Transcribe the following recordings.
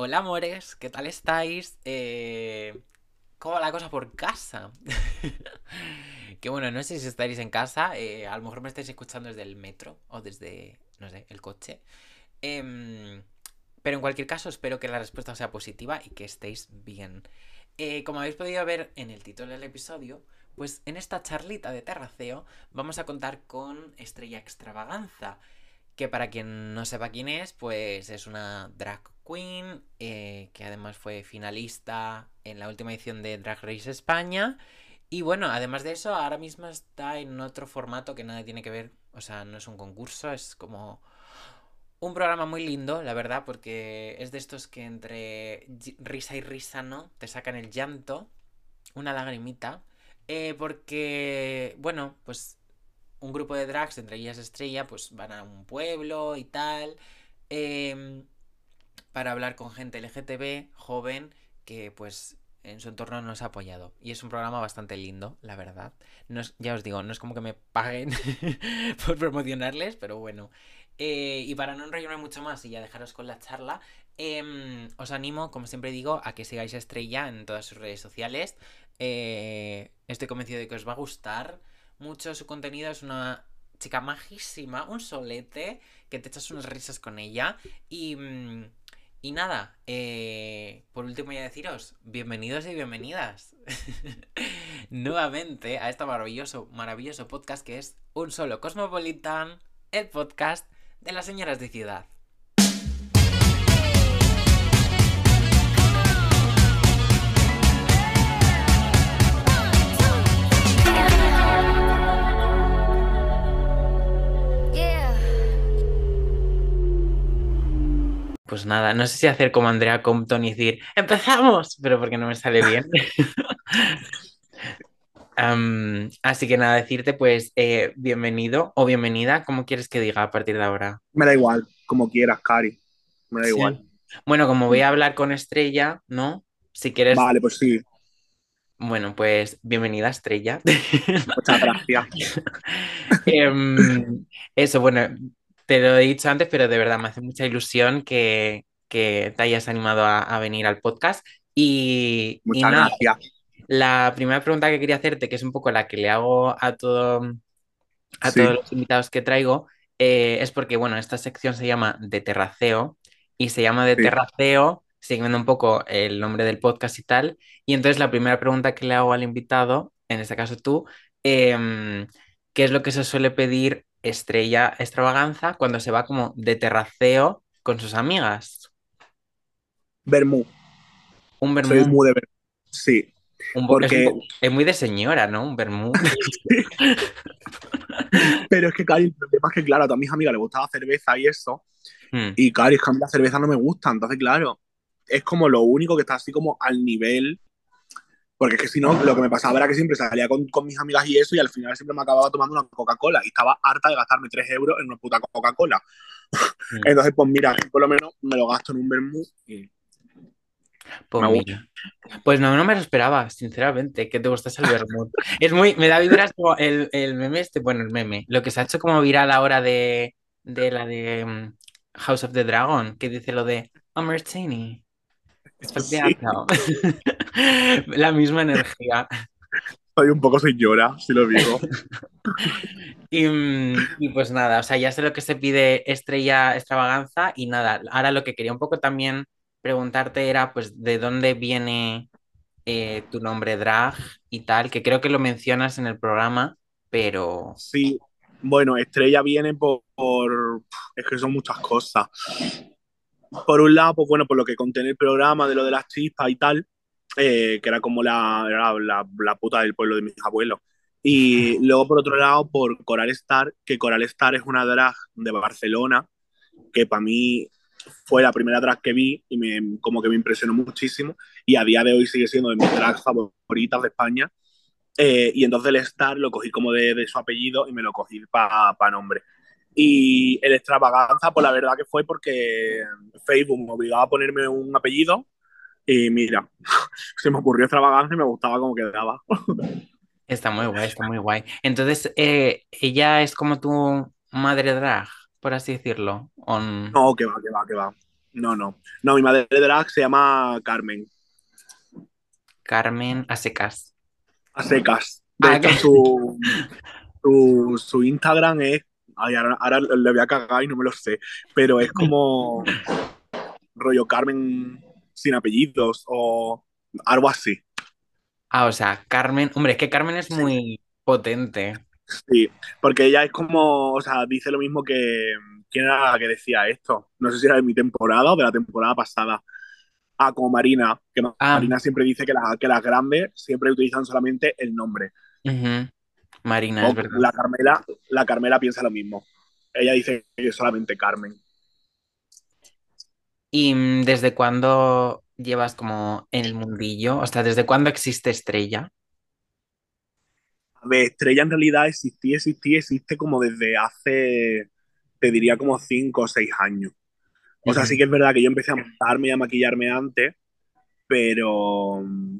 Hola amores, ¿qué tal estáis? Eh, ¿Cómo va la cosa por casa? que bueno, no sé si estaréis en casa, eh, a lo mejor me estáis escuchando desde el metro o desde, no sé, el coche. Em, pero en cualquier caso, espero que la respuesta sea positiva y que estéis bien. Eh, como habéis podido ver en el título del episodio, pues en esta charlita de terraceo vamos a contar con Estrella Extravaganza, que para quien no sepa quién es, pues es una drag queen, eh, que además fue finalista en la última edición de Drag Race España. Y bueno, además de eso, ahora mismo está en otro formato que nada tiene que ver, o sea, no es un concurso, es como un programa muy lindo, la verdad, porque es de estos que entre risa y risa, ¿no? Te sacan el llanto, una lagrimita. Eh, porque, bueno, pues un grupo de drags, entre ellas Estrella, pues van a un pueblo y tal. Em, para hablar con gente LGTB joven que pues en su entorno nos ha apoyado. Y es un programa bastante lindo, la verdad. No ya os digo, no es como que me paguen por promocionarles, pero bueno. Eh, y para no enrollarme mucho más y ya dejaros con la charla, em, os animo, como siempre digo, a que sigáis a Estrella en todas sus redes sociales. Eh, estoy convencido de que os va a gustar mucho su contenido. Es una chica majísima, un solete, que te echas unas risas con ella. Y, mm, y nada, eh, por último ya deciros, bienvenidos y bienvenidas nuevamente a este maravilloso, maravilloso podcast que es Un Solo Cosmopolitan, el podcast de las señoras de ciudad. Pues nada, no sé si hacer como Andrea Compton y decir, empezamos, pero porque no me sale bien. así que nada, decirte pues eh, bienvenido o bienvenida, como quieres que diga a partir de ahora? Me da igual, como quieras, Cari. Me da igual. Bueno, como voy a hablar con Estrella, ¿no? Si quieres. Vale, pues sí. Bueno, pues bienvenida, Estrella. Muchas gracias. Em, eso, bueno, te lo he dicho antes, pero de verdad me hace mucha ilusión que, te hayas animado a, venir al podcast. Y, Muchas gracias. La primera pregunta que quería hacerte, que es un poco la que le hago a, todo, a todos los invitados que traigo, eh, es porque, bueno, esta sección se llama De Terraceo y se llama De Terraceo siguiendo un poco el nombre del podcast y tal. Y entonces la primera pregunta que le hago al invitado, en este caso tú, em, ¿qué es lo que se suele pedir estrella extravaganza cuando se va como de terraceo con sus amigas? Bermú. Un vermú. Soy muy de vermú. Sí. porque... Es, muy de señora, ¿no? Un vermú. Pero es que, Cari, el problema es que, claro, a todas mis amigas les gusta la cerveza y eso. Hmm. Y, Cari, es que a mí la cerveza no me gusta. Entonces, claro, es como lo único que está así como al nivel porque es que si no, lo que me pasaba era que siempre salía con, con, mis amigas y eso, y al final siempre me acababa tomando una Coca-Cola. Y estaba harta de gastarme 3 euros en una puta Coca-Cola. Mm. Entonces, pues mira, por lo menos me lo gasto en un vermú y. Pues, mira. pues no, no me lo esperaba, sinceramente, que te gustase el vermú. es muy, me da vibras como el, el, meme este, bueno, el meme, lo que se ha hecho como viral ahora de, de la de mm, House of the Dragon, que dice lo de a martini. La misma energía. Soy un poco señora, si lo digo. Mm, y, pues nada, o sea, ya sé lo que se pide estrella extravaganza y nada, ahora lo que quería un poco también preguntarte era pues de dónde viene eh, tu nombre drag y tal, que creo que lo mencionas en el programa, pero... Sí, bueno, estrella viene por... Es que son muchas cosas por un lado, pues bueno, por lo que contiene el programa de lo de las chispas y tal, eh, que era como la, la, la, puta del pueblo de mis abuelos. Y luego, por otro lado, por Coral Star, que Coral Star es una drag de Barcelona, que para mí fue la primera drag que vi y me, como que me impresionó muchísimo. Y a día de hoy sigue siendo de mis drags favoritas de España. Eh, y entonces el Star lo cogí como de, de su apellido y me lo cogí para pa nombre. Y el extravaganza, pues la verdad que fue porque Facebook me obligaba a ponerme un apellido y mira, se me ocurrió extravaganza y me gustaba como quedaba. Está muy guay, está muy guay. Entonces, eh, ¿ella es como tu madre drag, por así decirlo? No, que va, que va, que va. No, no. No, mi madre drag se llama Carmen. Carmen a secas. A secas. De Ah, hecho, que- su, su, su Instagram es. Ay, ahora, ahora le voy a cagar y no me lo sé. Pero es como. rollo Carmen sin apellidos o algo así. Ah, o sea, Carmen. Hombre, es que Carmen es muy potente. Sí, porque ella es como, o sea, dice lo mismo que. ¿Quién era la que decía esto? No sé si era de mi temporada o de la temporada pasada. Ah, como Marina, que Ah. Marina siempre dice que, la- que las grandes siempre utilizan solamente el nombre. Ujú. Marina, es verdad. la Carmela, la Carmela piensa lo mismo. Ella dice que es solamente Carmen. ¿Y mm, desde cuándo llevas como en el mundillo? O sea, ¿desde cuándo existe Estrella? A ver, Estrella en realidad existía, existía, existe como desde hace, te diría como cinco o seis años. O sea, sí que es verdad que yo empecé a montarme y a maquillarme antes, pero mm,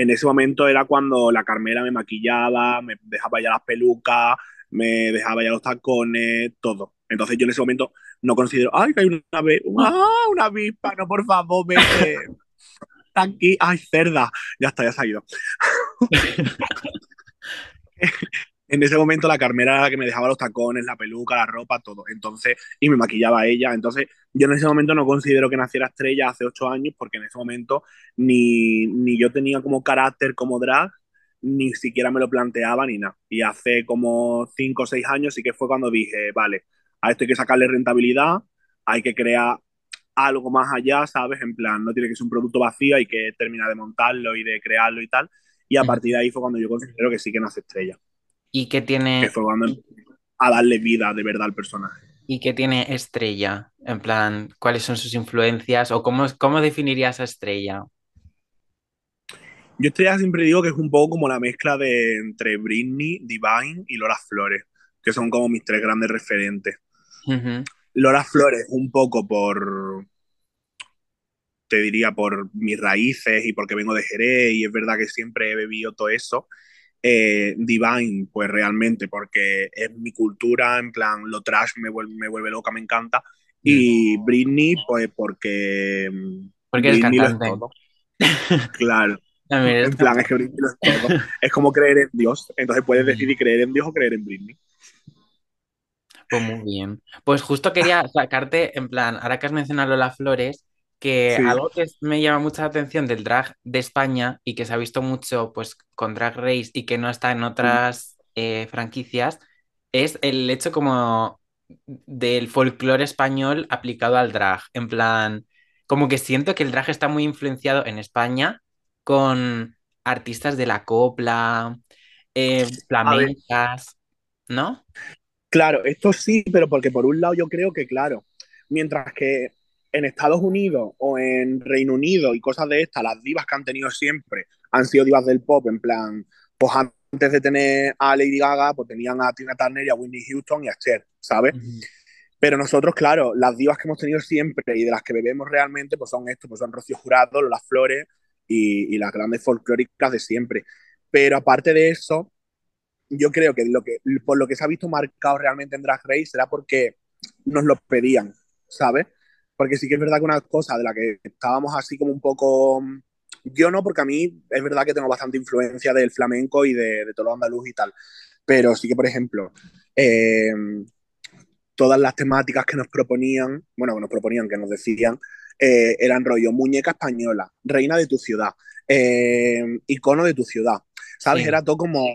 en ese momento era cuando la Carmela me maquillaba, me dejaba ya las pelucas, me dejaba ya los tacones, todo. Entonces yo en ese momento no considero, ay, que hay una, ¡Ah, una avispa, no, por favor, vete. Está aquí, ay, cerda. Ya está, ya se ha ido. En ese momento la Carmela era la que me dejaba los tacones, la peluca, la ropa, todo. Entonces, y me maquillaba ella. Entonces, yo en ese momento no considero que naciera estrella hace ocho años, porque en ese momento ni, ni yo tenía como carácter como drag, ni siquiera me lo planteaba ni nada. Y hace como cinco o seis años sí que fue cuando dije, vale, a esto hay que sacarle rentabilidad, hay que crear algo más allá, ¿sabes? En plan, no tiene que ser un producto vacío, hay que terminar de montarlo y de crearlo y tal. Y a partir de ahí fue cuando yo considero que sí que nace estrella ¿Y qué que tiene, a darle vida de verdad al personaje. y qué tiene Estrella? En plan, ¿cuáles son sus influencias? ¿O cómo, cómo definirías a Estrella? Yo Estrella siempre digo que es un poco como la mezcla de entre Britney, Divine y Lola Flores, que son como mis tres grandes referentes. Lola Flores un poco por, te diría, por mis raíces y porque vengo de Jerez y es verdad que siempre he bebido todo eso. Eh, Divine, pues realmente porque es mi cultura, en plan, lo trash me vuelve, me vuelve loca, me encanta. Y Britney, pues porque... mm, Porque eres Britney lo es cantante. todo. Claro. En plan, es que Britney lo es todo. Es como creer en Dios. Entonces puedes Mm. decidir creer en Dios o creer en Britney. Pues muy bien. Pues justo quería sacarte, en plan, ahora que has mencionado Lola Flores, que Sí. algo que me llama mucha atención del drag de España y que se ha visto mucho pues con Drag Race y que no está en otras eh, franquicias, es el hecho como del folclore español aplicado al drag. En plan, como que siento que el drag está muy influenciado en España con artistas de la copla, eh, flamencas, ¿no? Claro, esto sí, pero porque por un lado yo creo que, claro, mientras que en Estados Unidos o en Reino Unido y cosas de estas, las divas que han tenido siempre han sido divas del pop, en plan, pues antes de tener a Lady Gaga, pues tenían a Tina Turner y a Whitney Houston y a Cher, ¿sabes? Pero nosotros, claro, las divas que hemos tenido siempre y de las que bebemos realmente, pues son estos, pues son Rocío Jurado, Lola Flores y, y las grandes folclóricas de siempre. Pero aparte de eso, yo creo que, lo que por lo que se ha visto marcado realmente en Drag Race será porque nos lo pedían, ¿sabes? Porque sí que es verdad que una cosa de la que estábamos así como un poco... Yo no, porque a mí es verdad que tengo bastante influencia del flamenco y de, de todo lo andaluz y tal. Pero sí que, por ejemplo, eh, todas las temáticas que nos proponían, bueno, que nos proponían, que nos decían, eh, eran rollo muñeca española, reina de tu ciudad, eh, icono de tu ciudad. ¿Sabes? Sí. Era todo como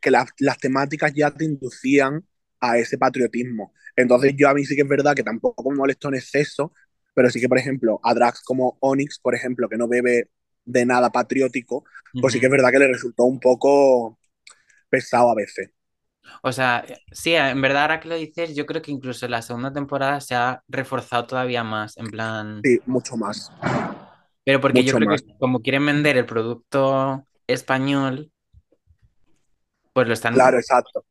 que las, las temáticas ya te inducían a ese patriotismo. Entonces yo a mí sí que es verdad que tampoco me molesto en exceso, pero sí que, por ejemplo, a drags como Onyx, por ejemplo, que no bebe de nada patriótico, pues sí que es verdad que le resultó un poco pesado a veces. O sea, sí, en verdad ahora que lo dices, yo creo que incluso en la segunda temporada se ha reforzado todavía más, en plan... Sí, mucho más. Pero porque yo creo más. que como quieren vender el producto español, pues lo están... Claro, exacto.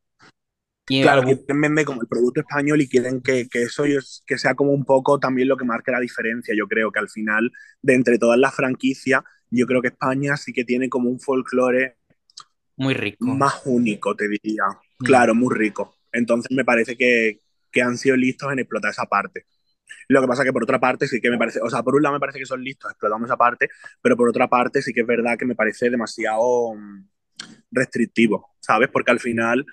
Y Claro, algún- quieren vender como el producto español y quieren que, que eso es- que sea como un poco también lo que marque la diferencia. Yo creo que al final, de entre todas las franquicias, yo creo que España sí que tiene como un folclore muy rico. más único, te diría. Mm. Claro, muy rico. Entonces me parece que, que han sido listos en explotar esa parte. Lo que pasa que por otra parte sí que me parece, o sea, por un lado me parece que son listos explotando esa parte, pero por otra parte sí que es verdad que me parece demasiado mm, restrictivo, ¿sabes? Porque al final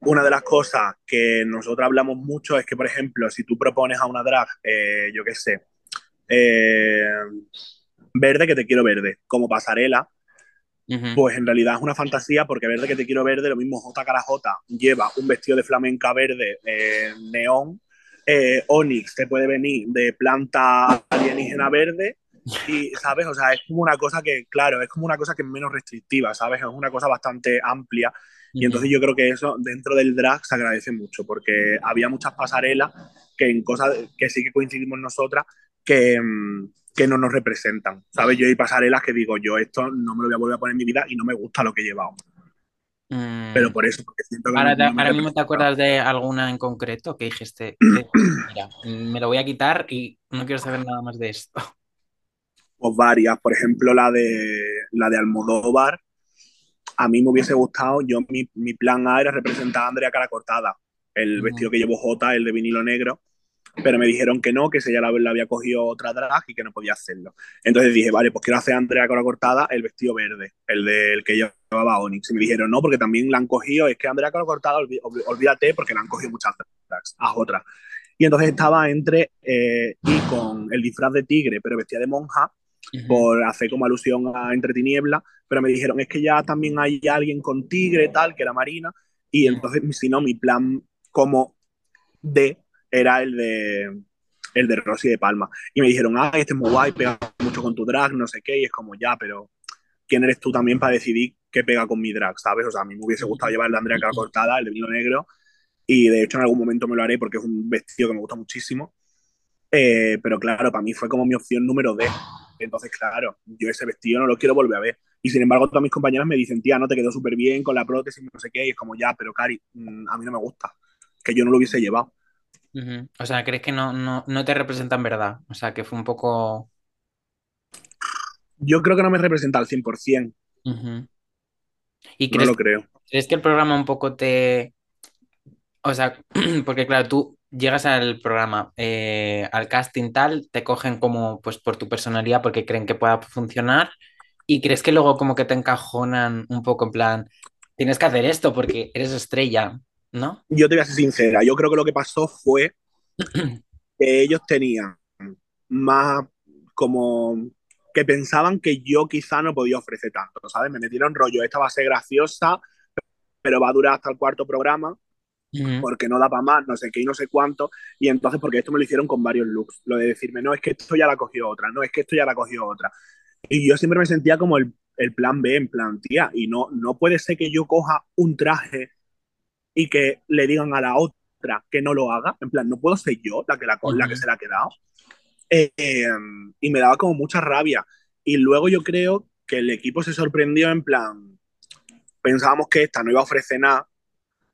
una de las cosas que nosotros hablamos mucho es que, por ejemplo, si tú propones a una drag, eh, yo qué sé, eh, verde que te quiero verde, como pasarela, pues en realidad es una fantasía porque verde que te quiero verde, lo mismo J. J lleva un vestido de flamenca verde eh, neón, eh, Onyx te puede venir de planta alienígena verde y, ¿sabes? O sea, es como una cosa que, claro, es como una cosa que es menos restrictiva, ¿sabes? Es una cosa bastante amplia y entonces yo creo que eso dentro del drag se agradece mucho porque había muchas pasarelas que en cosas que sí que coincidimos nosotras que, mm, que no nos representan. ¿Sabes? Yo hay pasarelas que digo, yo esto no me lo voy a volver a poner en mi vida y no me gusta lo que he llevado. Mm. Pero por eso, porque siento que. Ahora, mismo te acuerdas de alguna en concreto que dijiste, mira, me lo voy a quitar y no quiero saber nada más de esto. Pues varias, por ejemplo, la de, la de Almodóvar. A mí me hubiese gustado, yo mi, mi plan A era representar a Andrea cara cortada, el vestido que llevo J, el de vinilo negro pero me dijeron que no, que ella la, la, había cogido otra drag y que no podía hacerlo. Entonces dije, vale, pues quiero hacer a Andrea Cora Cortada el vestido verde, el del que llevaba Onyx. Y me dijeron, no, porque también la han cogido, es que Andrea Cora Cortada, olvídate, porque la han cogido muchas drags, a otras. Y entonces estaba entre eh, y con el disfraz de tigre, pero vestida de monja, por hacer como alusión a Entre Tinieblas, pero me dijeron, es que ya también hay alguien con tigre, tal, que era Marina, y entonces, si no, mi plan como de era el de el de Rosy de Palma. Y me dijeron, ah, este es muy guay, pega mucho con tu drag, no sé qué, y es como, ya, pero ¿quién eres tú también para decidir qué pega con mi drag, sabes? O sea, a mí me hubiese gustado llevar el de Andrea Cortada, el de vino negro, y de hecho en algún momento me lo haré porque es un vestido que me gusta muchísimo. Eh, pero claro, para mí fue como mi opción número D. Entonces, claro, yo ese vestido no lo quiero volver a ver. Y sin embargo, todas mis compañeras me dicen, tía, no te quedó súper bien con la prótesis, no sé qué, y es como, ya, pero Cari, mm, a mí no me gusta, que yo no lo hubiese llevado. O sea, ¿crees que no, no, no te representan verdad? O sea, que fue un poco... Yo creo que no me representa al 100%. ¿Y crees, no lo creo. ¿Crees que el programa un poco te... O sea, porque claro, tú llegas al programa, eh, al casting tal, te cogen como pues por tu personalidad porque creen que pueda funcionar y crees que luego como que te encajonan un poco en plan, tienes que hacer esto porque eres estrella, ¿no? Yo te voy a ser sincera, yo creo que lo que pasó fue que ellos tenían más como que pensaban que yo quizá no podía ofrecer tanto, ¿sabes? Me metieron rollo, esta va a ser graciosa, pero va a durar hasta el cuarto programa, porque no da para más, no sé qué y no sé cuánto, y entonces porque esto me lo hicieron con varios looks, lo de decirme, no, es que esto ya la cogió otra, no, es que esto ya la cogió otra. Y yo siempre me sentía como el, el plan B, en plan, tía, y no, no puede ser que yo coja un traje y que le digan a la otra que no lo haga. En plan, no puedo ser yo la que, la, la que se la ha quedado. Em, y me daba como mucha rabia. Y luego yo creo que el equipo se sorprendió en plan, pensábamos que esta no iba a ofrecer nada.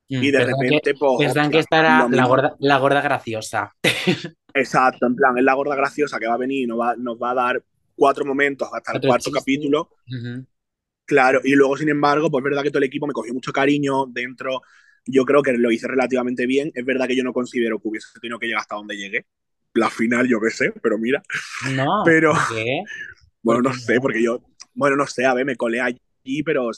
Mm, y de repente, pues. Que esta era la gorda, la gorda graciosa. Exacto, en plan, es la gorda graciosa que va a venir y nos va, nos va a dar cuatro momentos hasta el cuarto capítulo. Claro, y luego, sin embargo, pues es verdad que todo el equipo me cogió mucho cariño dentro yo creo que lo hice relativamente bien. Es verdad que yo no considero que hubiese tenido que llegar hasta donde llegué. La final, yo qué sé, pero mira. No. Pero. ¿qué? Bueno, no sé, porque yo. Bueno, no sé, a ver, me colé allí, pero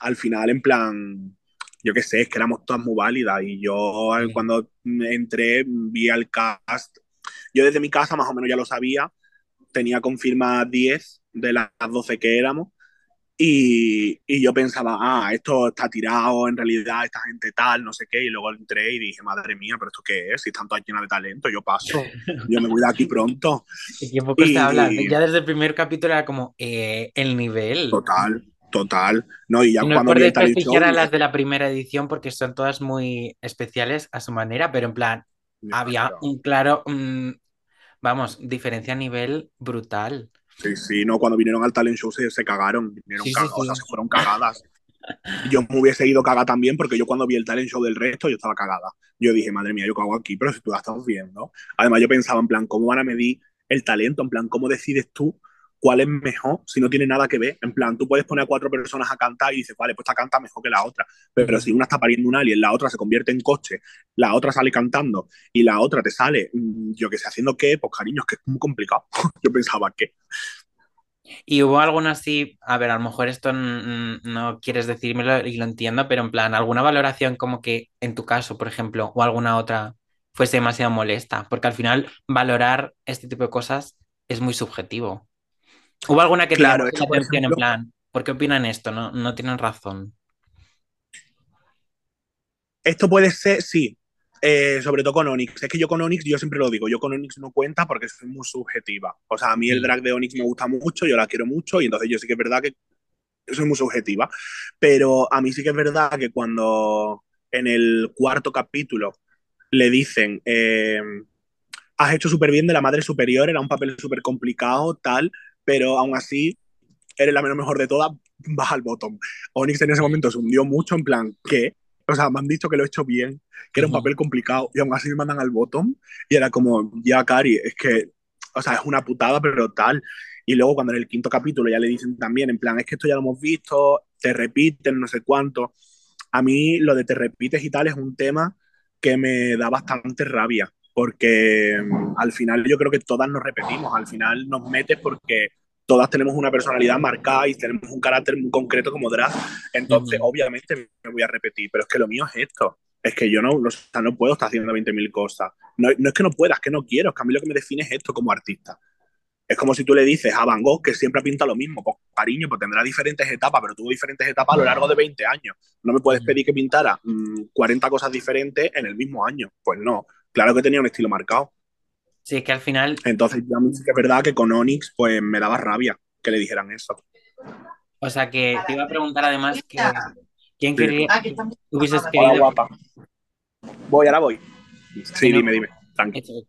al final, en plan. Yo qué sé, es que éramos todas muy válidas. Y yo, cuando entré, vi al cast. Yo desde mi casa, más o menos, ya lo sabía. Tenía confirmadas 10 de las 12 que éramos y, y, yo pensaba, ah, esto está tirado, en realidad esta gente tal, no sé qué, y luego entré y dije, madre mía, pero esto qué es, si están todas llenas de talento, yo paso, yo me voy de aquí pronto. ¿Y poco y... Ya desde el primer capítulo era como, eh, el nivel. Total, total. No, y ya no cuando vi el talento... las de la primera edición porque son todas muy especiales a su manera, pero en plan, había un claro, mm, vamos, diferencia a nivel brutal. Sí, sí, no, cuando vinieron al talent show se, se cagaron, vinieron o sea, se fueron cagadas. Yo me hubiese ido cagada también porque yo cuando vi el talent show del resto yo estaba cagada. Yo dije, madre mía, yo cago aquí, pero si tú la estás viendo. Además yo pensaba en plan, ¿cómo van a medir el talento? En plan, ¿cómo decides tú cuál es mejor si no tiene nada que ver. En plan, tú puedes poner a cuatro personas a cantar y dices, vale, pues esta canta mejor que la otra. Pero si una está pariendo un alien, la otra se convierte en coche, la otra sale cantando y la otra te sale, mm, yo que sé, haciendo qué, pues cariño, es que es muy complicado. yo pensaba que. ¿Y hubo alguna así, a ver, a lo mejor esto no quieres decírmelo y lo entiendo, pero en plan, alguna valoración como que en tu caso, por ejemplo, o alguna otra fuese demasiado molesta? Porque al final valorar este tipo de cosas es muy subjetivo. ¿Hubo alguna que claro, te llamó atención en plan, ¿por qué opinan esto? No, no tienen razón. Esto puede ser, sí, eh, sobre todo con Onyx. Es que yo con Onyx, yo siempre lo digo, yo con Onyx no cuenta porque soy muy subjetiva. O sea, a mí el drag de Onyx me gusta mucho, yo la quiero mucho y entonces yo sí que es verdad que soy muy subjetiva. Pero a mí sí que es verdad que cuando en el cuarto capítulo le dicen, eh, has hecho súper bien de la madre superior, era un papel súper complicado, tal, pero aún así eres la menos mejor de todas, vas al bottom. Onyx en ese momento se hundió mucho en plan, ¿qué? O sea, me han dicho que lo he hecho bien, que era un papel complicado y aún así me mandan al bottom y era como, ya, Cari, es que, o sea, es una putada, pero tal. Y luego cuando en el quinto capítulo ya le dicen también, en plan, es que esto ya lo hemos visto, te repiten, no sé cuánto. A mí lo de te repites y tal es un tema que me da bastante rabia, porque mm, al final yo creo que todas nos repetimos, al final nos metes porque todas tenemos una personalidad marcada y tenemos un carácter muy concreto como drag, entonces obviamente me voy a repetir, pero es que lo mío es esto, es que yo no, no, no puedo estar haciendo 20.000 cosas, no, no, es que no pueda, es que no quiero, es que a mí lo que me define es esto como artista. Es como si tú le dices a Van Gogh que siempre pinta lo mismo, pues cariño, pues tendrá diferentes etapas, pero tuvo diferentes etapas a lo largo de 20 años. No me puedes pedir que pintara 40 mm, cosas diferentes en el mismo año. Pues no, claro que tenía un estilo marcado. Sí, es que al final. Entonces, ya sí que es verdad que con Onyx, pues me daba rabia que le dijeran eso. O sea, que te iba a preguntar además que. ¿Quién quería que hubieses querido? guapa. Voy, ahora voy. Sí, dime, dime.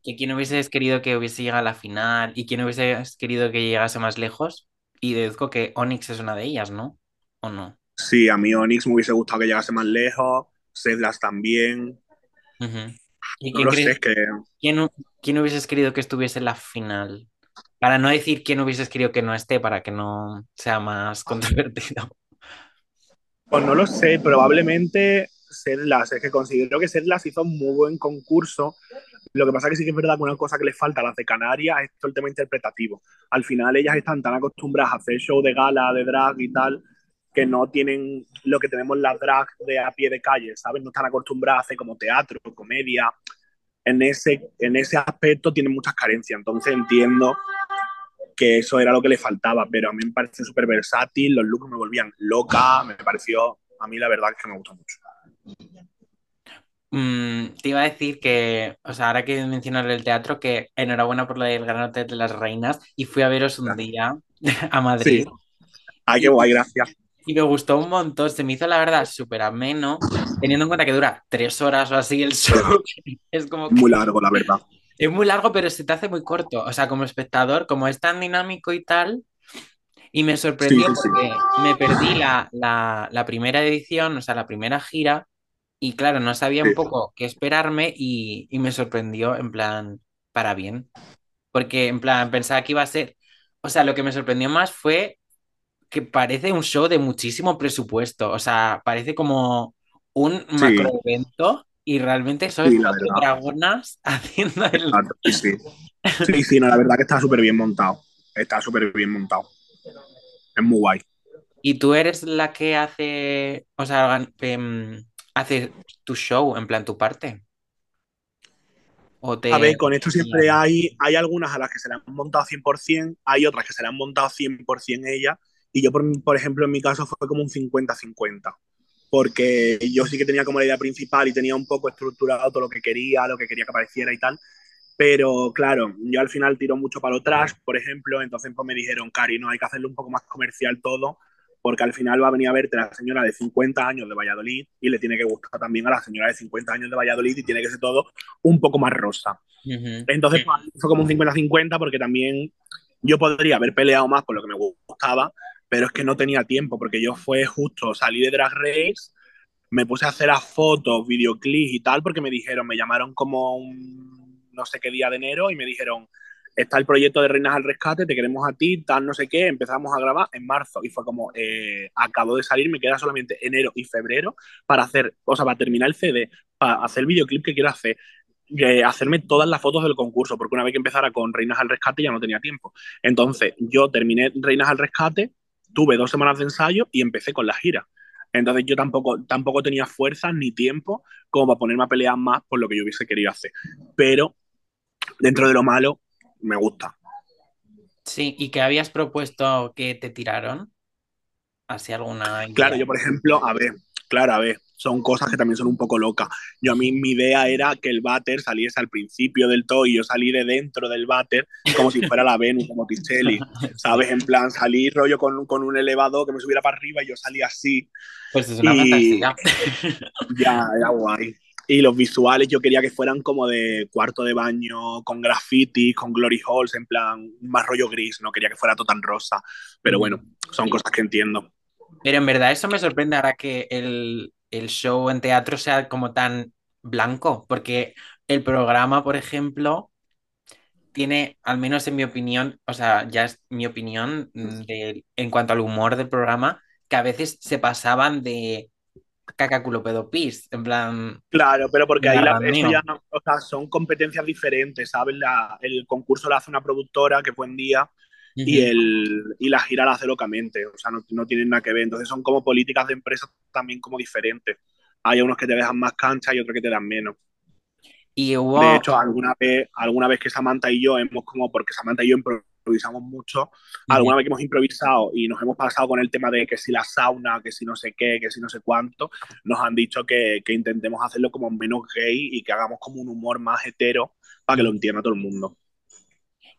Que quién hubieses querido que hubiese llegado a la final y quién hubieses querido que llegase más lejos. Y deduzco que Onyx es una de ellas, ¿no? ¿O no? Sí, a mí Onyx me hubiese gustado que llegase más lejos. Sedlas también. ¿Y quién, ¿quién, hubieses querido que estuviese en la final? Para no decir quién hubieses querido que no esté, para que no sea más controvertido. Pues no lo sé, probablemente Sedlas. Es que considero que Sedlas hizo un muy buen concurso. Lo que pasa es que sí que es verdad que una cosa que les falta a las de Canarias es todo el tema interpretativo. Al final ellas están tan acostumbradas a hacer show de gala, de drag y tal, que no tienen lo que tenemos las drag de a pie de calle, ¿sabes? No están acostumbradas a hacer como teatro, comedia. En ese, en ese aspecto tienen muchas carencias, entonces entiendo que eso era lo que le faltaba, pero a mí me parece súper versátil, los looks me volvían loca, me pareció, a mí la verdad es que me gustó mucho. Mm, te iba a decir que, o sea, ahora que mencionar el teatro, que enhorabuena por el Gran Hotel de las Reinas y fui a veros un día a Madrid. Ay, qué guay, gracias y me gustó un montón. Se me hizo, la verdad, súper ameno, teniendo en cuenta que dura tres horas o así el show. es como Muy largo, la verdad. Es muy largo, pero se te hace muy corto. O sea, como espectador, como es tan dinámico y tal. Y me sorprendió porque me perdí la, la, primera edición, o sea, la primera gira. Y claro, no sabía un poco qué esperarme y, y me sorprendió en plan, para bien. Porque en plan, pensaba que iba a ser. O sea, lo que me sorprendió más fue que parece un show de muchísimo presupuesto. O sea, parece como un macro evento y realmente son sí, dragonas haciendo el. sí. sí, sí, no, la verdad que está súper bien montado. Está súper bien montado. Es muy guay. ¿Y tú eres la que hace, o sea, em, hace tu show, en plan tu parte? A ver, con esto siempre hay, hay algunas a las que se le han montado 100%, hay otras que se le han montado 100% ellas, y yo, por, por ejemplo, en mi caso fue como un 50-50, porque yo sí que tenía como la idea principal y tenía un poco estructurado todo lo que quería, lo que quería que apareciera y tal. Pero claro, yo al final tiro mucho para lo trash, por ejemplo, entonces pues me dijeron, Cari, no, hay que hacerlo un poco más comercial todo, porque al final va a venir a verte la señora de 50 años de Valladolid y le tiene que gustar también a la señora de 50 años de Valladolid y tiene que ser todo un poco más rosa. Entonces pues, fue como un 50-50 porque también yo podría haber peleado más por lo que me gustaba, pero es que no tenía tiempo, porque yo fue justo, salí de Drag Race, me puse a hacer las fotos, videoclips y tal, porque me dijeron, me llamaron como un no sé qué día de enero y me dijeron, está el proyecto de Reinas al Rescate, te queremos a ti, tal, no sé qué, empezamos a grabar en marzo y fue como, eh, acabo de salir, me queda solamente enero y febrero para hacer, o sea, para terminar el CD, para hacer el videoclip que quiero hacer, eh, hacerme todas las fotos del concurso, porque una vez que empezara con Reinas al Rescate ya no tenía tiempo. Entonces, yo terminé Reinas al Rescate, tuve dos semanas de ensayo y empecé con la gira. Entonces yo tampoco, tampoco tenía fuerzas ni tiempo como para ponerme a pelear más por lo que yo hubiese querido hacer. Pero dentro de lo malo, me gusta. Sí, ¿y qué habías propuesto que te tiraron? ¿Así alguna idea? Claro, yo por ejemplo, a ver, claro, a ver, son cosas que también son un poco locas. Yo a mí mi idea era que el váter saliese al principio del todo y yo salí de dentro del váter como si fuera la Venus como Botticelli, ¿sabes? En plan, salí rollo con, con, un elevador que me subiera para arriba y yo salí así. Pues es una y... fantasía. Ya, era guay. Y los visuales yo quería que fueran como de cuarto de baño, con graffiti, con glory holes, en plan, más rollo gris, no quería que fuera todo tan rosa. Pero bueno, son cosas que entiendo. Pero en verdad eso me sorprende ahora que el, el show en teatro sea como tan blanco, porque el programa, por ejemplo, tiene, al menos en mi opinión, o sea, ya es mi opinión de, en cuanto al humor del programa, que a veces se pasaban de cacaculo pedopis, en plan... Claro, pero porque ahí la, ya o sea, son competencias diferentes, ¿sabes? La, el concurso lo hace una productora, que fue y, el, y la gira la hace locamente, o sea, no, no, tienen nada que ver. Entonces son como políticas de empresa también como diferentes. Hay unos que te dejan más cancha y otros que te dan menos. Y. De hecho, alguna vez, alguna vez que Samantha y yo hemos como, porque Samantha y yo improvisamos mucho, alguna vez que hemos improvisado y nos hemos pasado con el tema de que si la sauna, que si no sé qué, que si no sé cuánto, nos han dicho que, que intentemos hacerlo como menos gay y que hagamos como un humor más hetero para que lo entienda todo el mundo.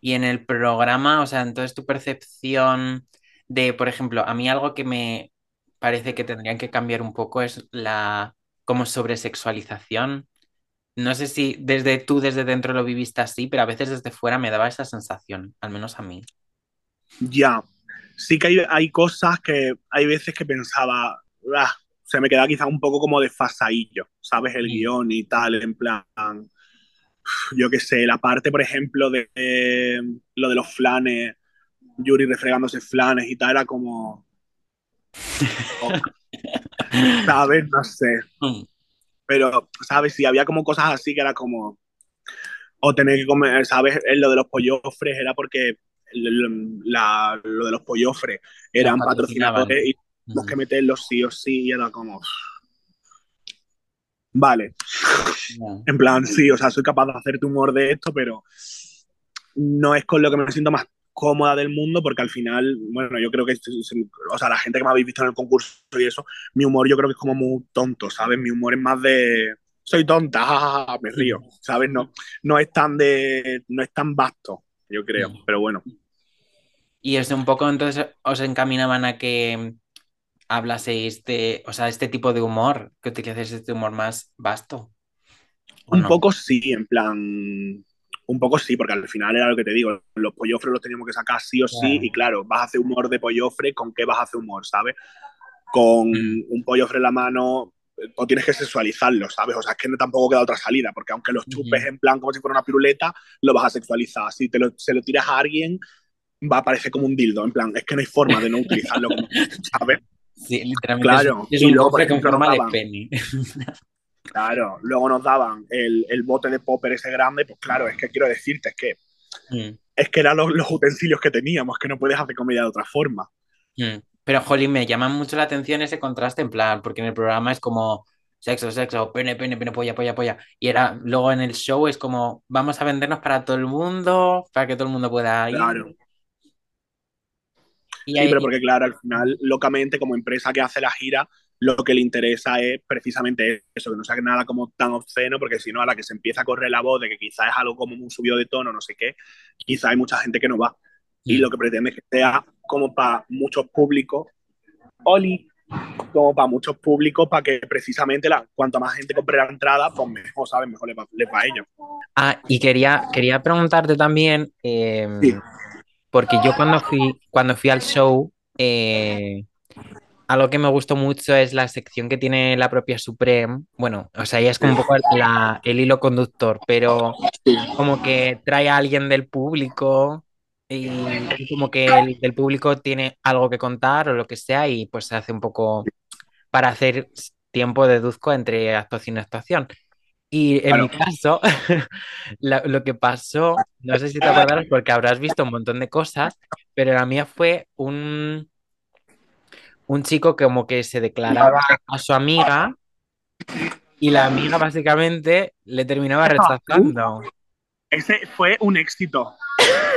Y en el programa, o sea, entonces tu percepción de, por ejemplo, a mí algo que me parece que tendrían que cambiar un poco es la como sobresexualización. No sé si desde tú desde dentro lo viviste así, pero a veces desde fuera me daba esa sensación, al menos a mí. Ya, sí que hay, hay cosas que hay veces que pensaba, ah, se me queda quizá un poco como desfasadillo, ¿sabes? El guion y tal, en plan, yo qué sé, la parte, por ejemplo, de lo de los flanes, Yuri refregándose flanes y tal, era como... ¿Sabes? No sé. Mm. Pero, ¿sabes? Si había como cosas así que era como... O tener que comer, ¿sabes? Lo de los pollofres era porque la, lo de los pollofres eran patrocinadores y los que meterlos sí o sí y era como vale. En plan, sí, o sea, soy capaz de hacerte humor de esto, pero no es con lo que me siento más cómoda del mundo, porque al final, bueno, yo creo que, o sea, la gente que me habéis visto en el concurso y eso, mi humor yo creo que es como muy tonto, ¿sabes? Mi humor es más de, soy tonta, me río, ¿sabes? No, no es tan de, no es tan vasto, yo creo, pero bueno. Y es un poco entonces os encaminaban a que hablaseis de, o sea, este tipo de humor, que utilices este humor más vasto. Un poco sí, en plan, un poco sí, porque al final era lo que te digo, los pollofres los teníamos que sacar sí o sí, y claro, vas a hacer humor de pollofre, ¿con qué vas a hacer humor, sabes? Con mm. un pollofre en la mano, o tienes que sexualizarlo, ¿sabes? O sea, es que no tampoco queda otra salida, porque aunque los chupes en plan como si fuera una piruleta, lo vas a sexualizar. Si te lo, se lo tiras a alguien, va a parecer como un dildo, en plan, es que no hay forma de no utilizarlo, ¿sabes? Sí, literalmente claro. es, un luego, con forma de pene. Claro, luego nos daban el, el, bote de popper ese grande, pues claro, es que quiero decirte, es que mm. es que eran los, los, utensilios que teníamos, que no puedes hacer comedia de otra forma. Mm. Pero, Jolín, me llama mucho la atención ese contraste en plan, porque en el programa es como sexo, sexo, pene, pene, pene, polla, polla, polla. Y era, luego en el show es como, vamos a vendernos para todo el mundo, para que todo el mundo pueda ir. Claro sí, pero porque claro, al final, locamente, como empresa que hace la gira, lo que le interesa es precisamente eso, que no sea nada como tan obsceno, porque si no, a la que se empieza a correr la voz de que quizás es algo como un subido de tono, no sé qué, quizás hay mucha gente que no va. Y lo que pretende es que sea como para muchos públicos, Oli, como para muchos públicos, para que precisamente la, cuanto más gente compre la entrada, pues mejor, ¿sabes? Mejor les va, a ellos. Ah, y quería, quería preguntarte también, eh, porque yo cuando fui, cuando fui al show, eh, algo que me gustó mucho es la sección que tiene la propia Supreme. Bueno, o sea, ella es como un poco la- el hilo conductor, pero como que trae a alguien del público y, como que el del público tiene algo que contar o lo que sea y pues se hace un poco para hacer tiempo, deduzco, entre actuación y actuación. Y en mi caso, la- lo que pasó, no sé si te acordarás porque habrás visto un montón de cosas, pero la mía fue un, un chico que como que se declaraba a su amiga y la amiga básicamente le terminaba rechazando. Ese fue un éxito.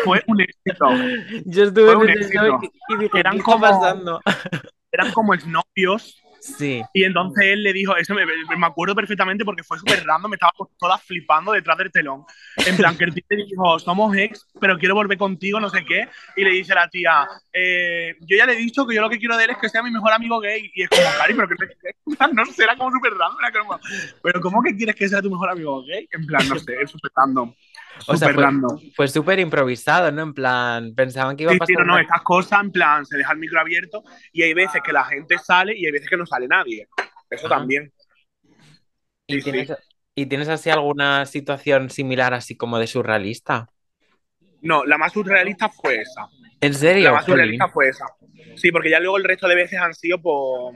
Fue un éxito. Yo estuve en éxito. y, y dije, Eran ¿qué está como- pasando? Eran como exnovios. Sí, Y entonces él le dijo, eso me, me acuerdo perfectamente porque fue súper random, estábamos todas flipando detrás del telón. En plan, que el tío le dijo, somos ex, pero quiero volver contigo, no sé qué. Y le dice a la tía, eh, yo ya le he dicho que yo lo que quiero de él es que sea mi mejor amigo gay. Y es como, Cari, pero que no sé, era como súper random. Era como, pero ¿cómo que quieres que sea tu mejor amigo gay? En plan, no sé, es súper random. O sea, Súper fue- random. fue súper improvisado, ¿no? En plan, pensaban que iba a Sí, pasar sí, no, no, una- estas cosas, en plan, se deja el micro abierto y hay veces que la gente sale y hay veces que no sale nadie. Eso Ajá. también. ¿Y sí, tienes, sí. ¿Y tienes así alguna situación similar, así como de surrealista? No, la más surrealista fue esa. ¿En serio? La más surrealista fue esa. Sí, porque ya luego el resto de veces han sido por.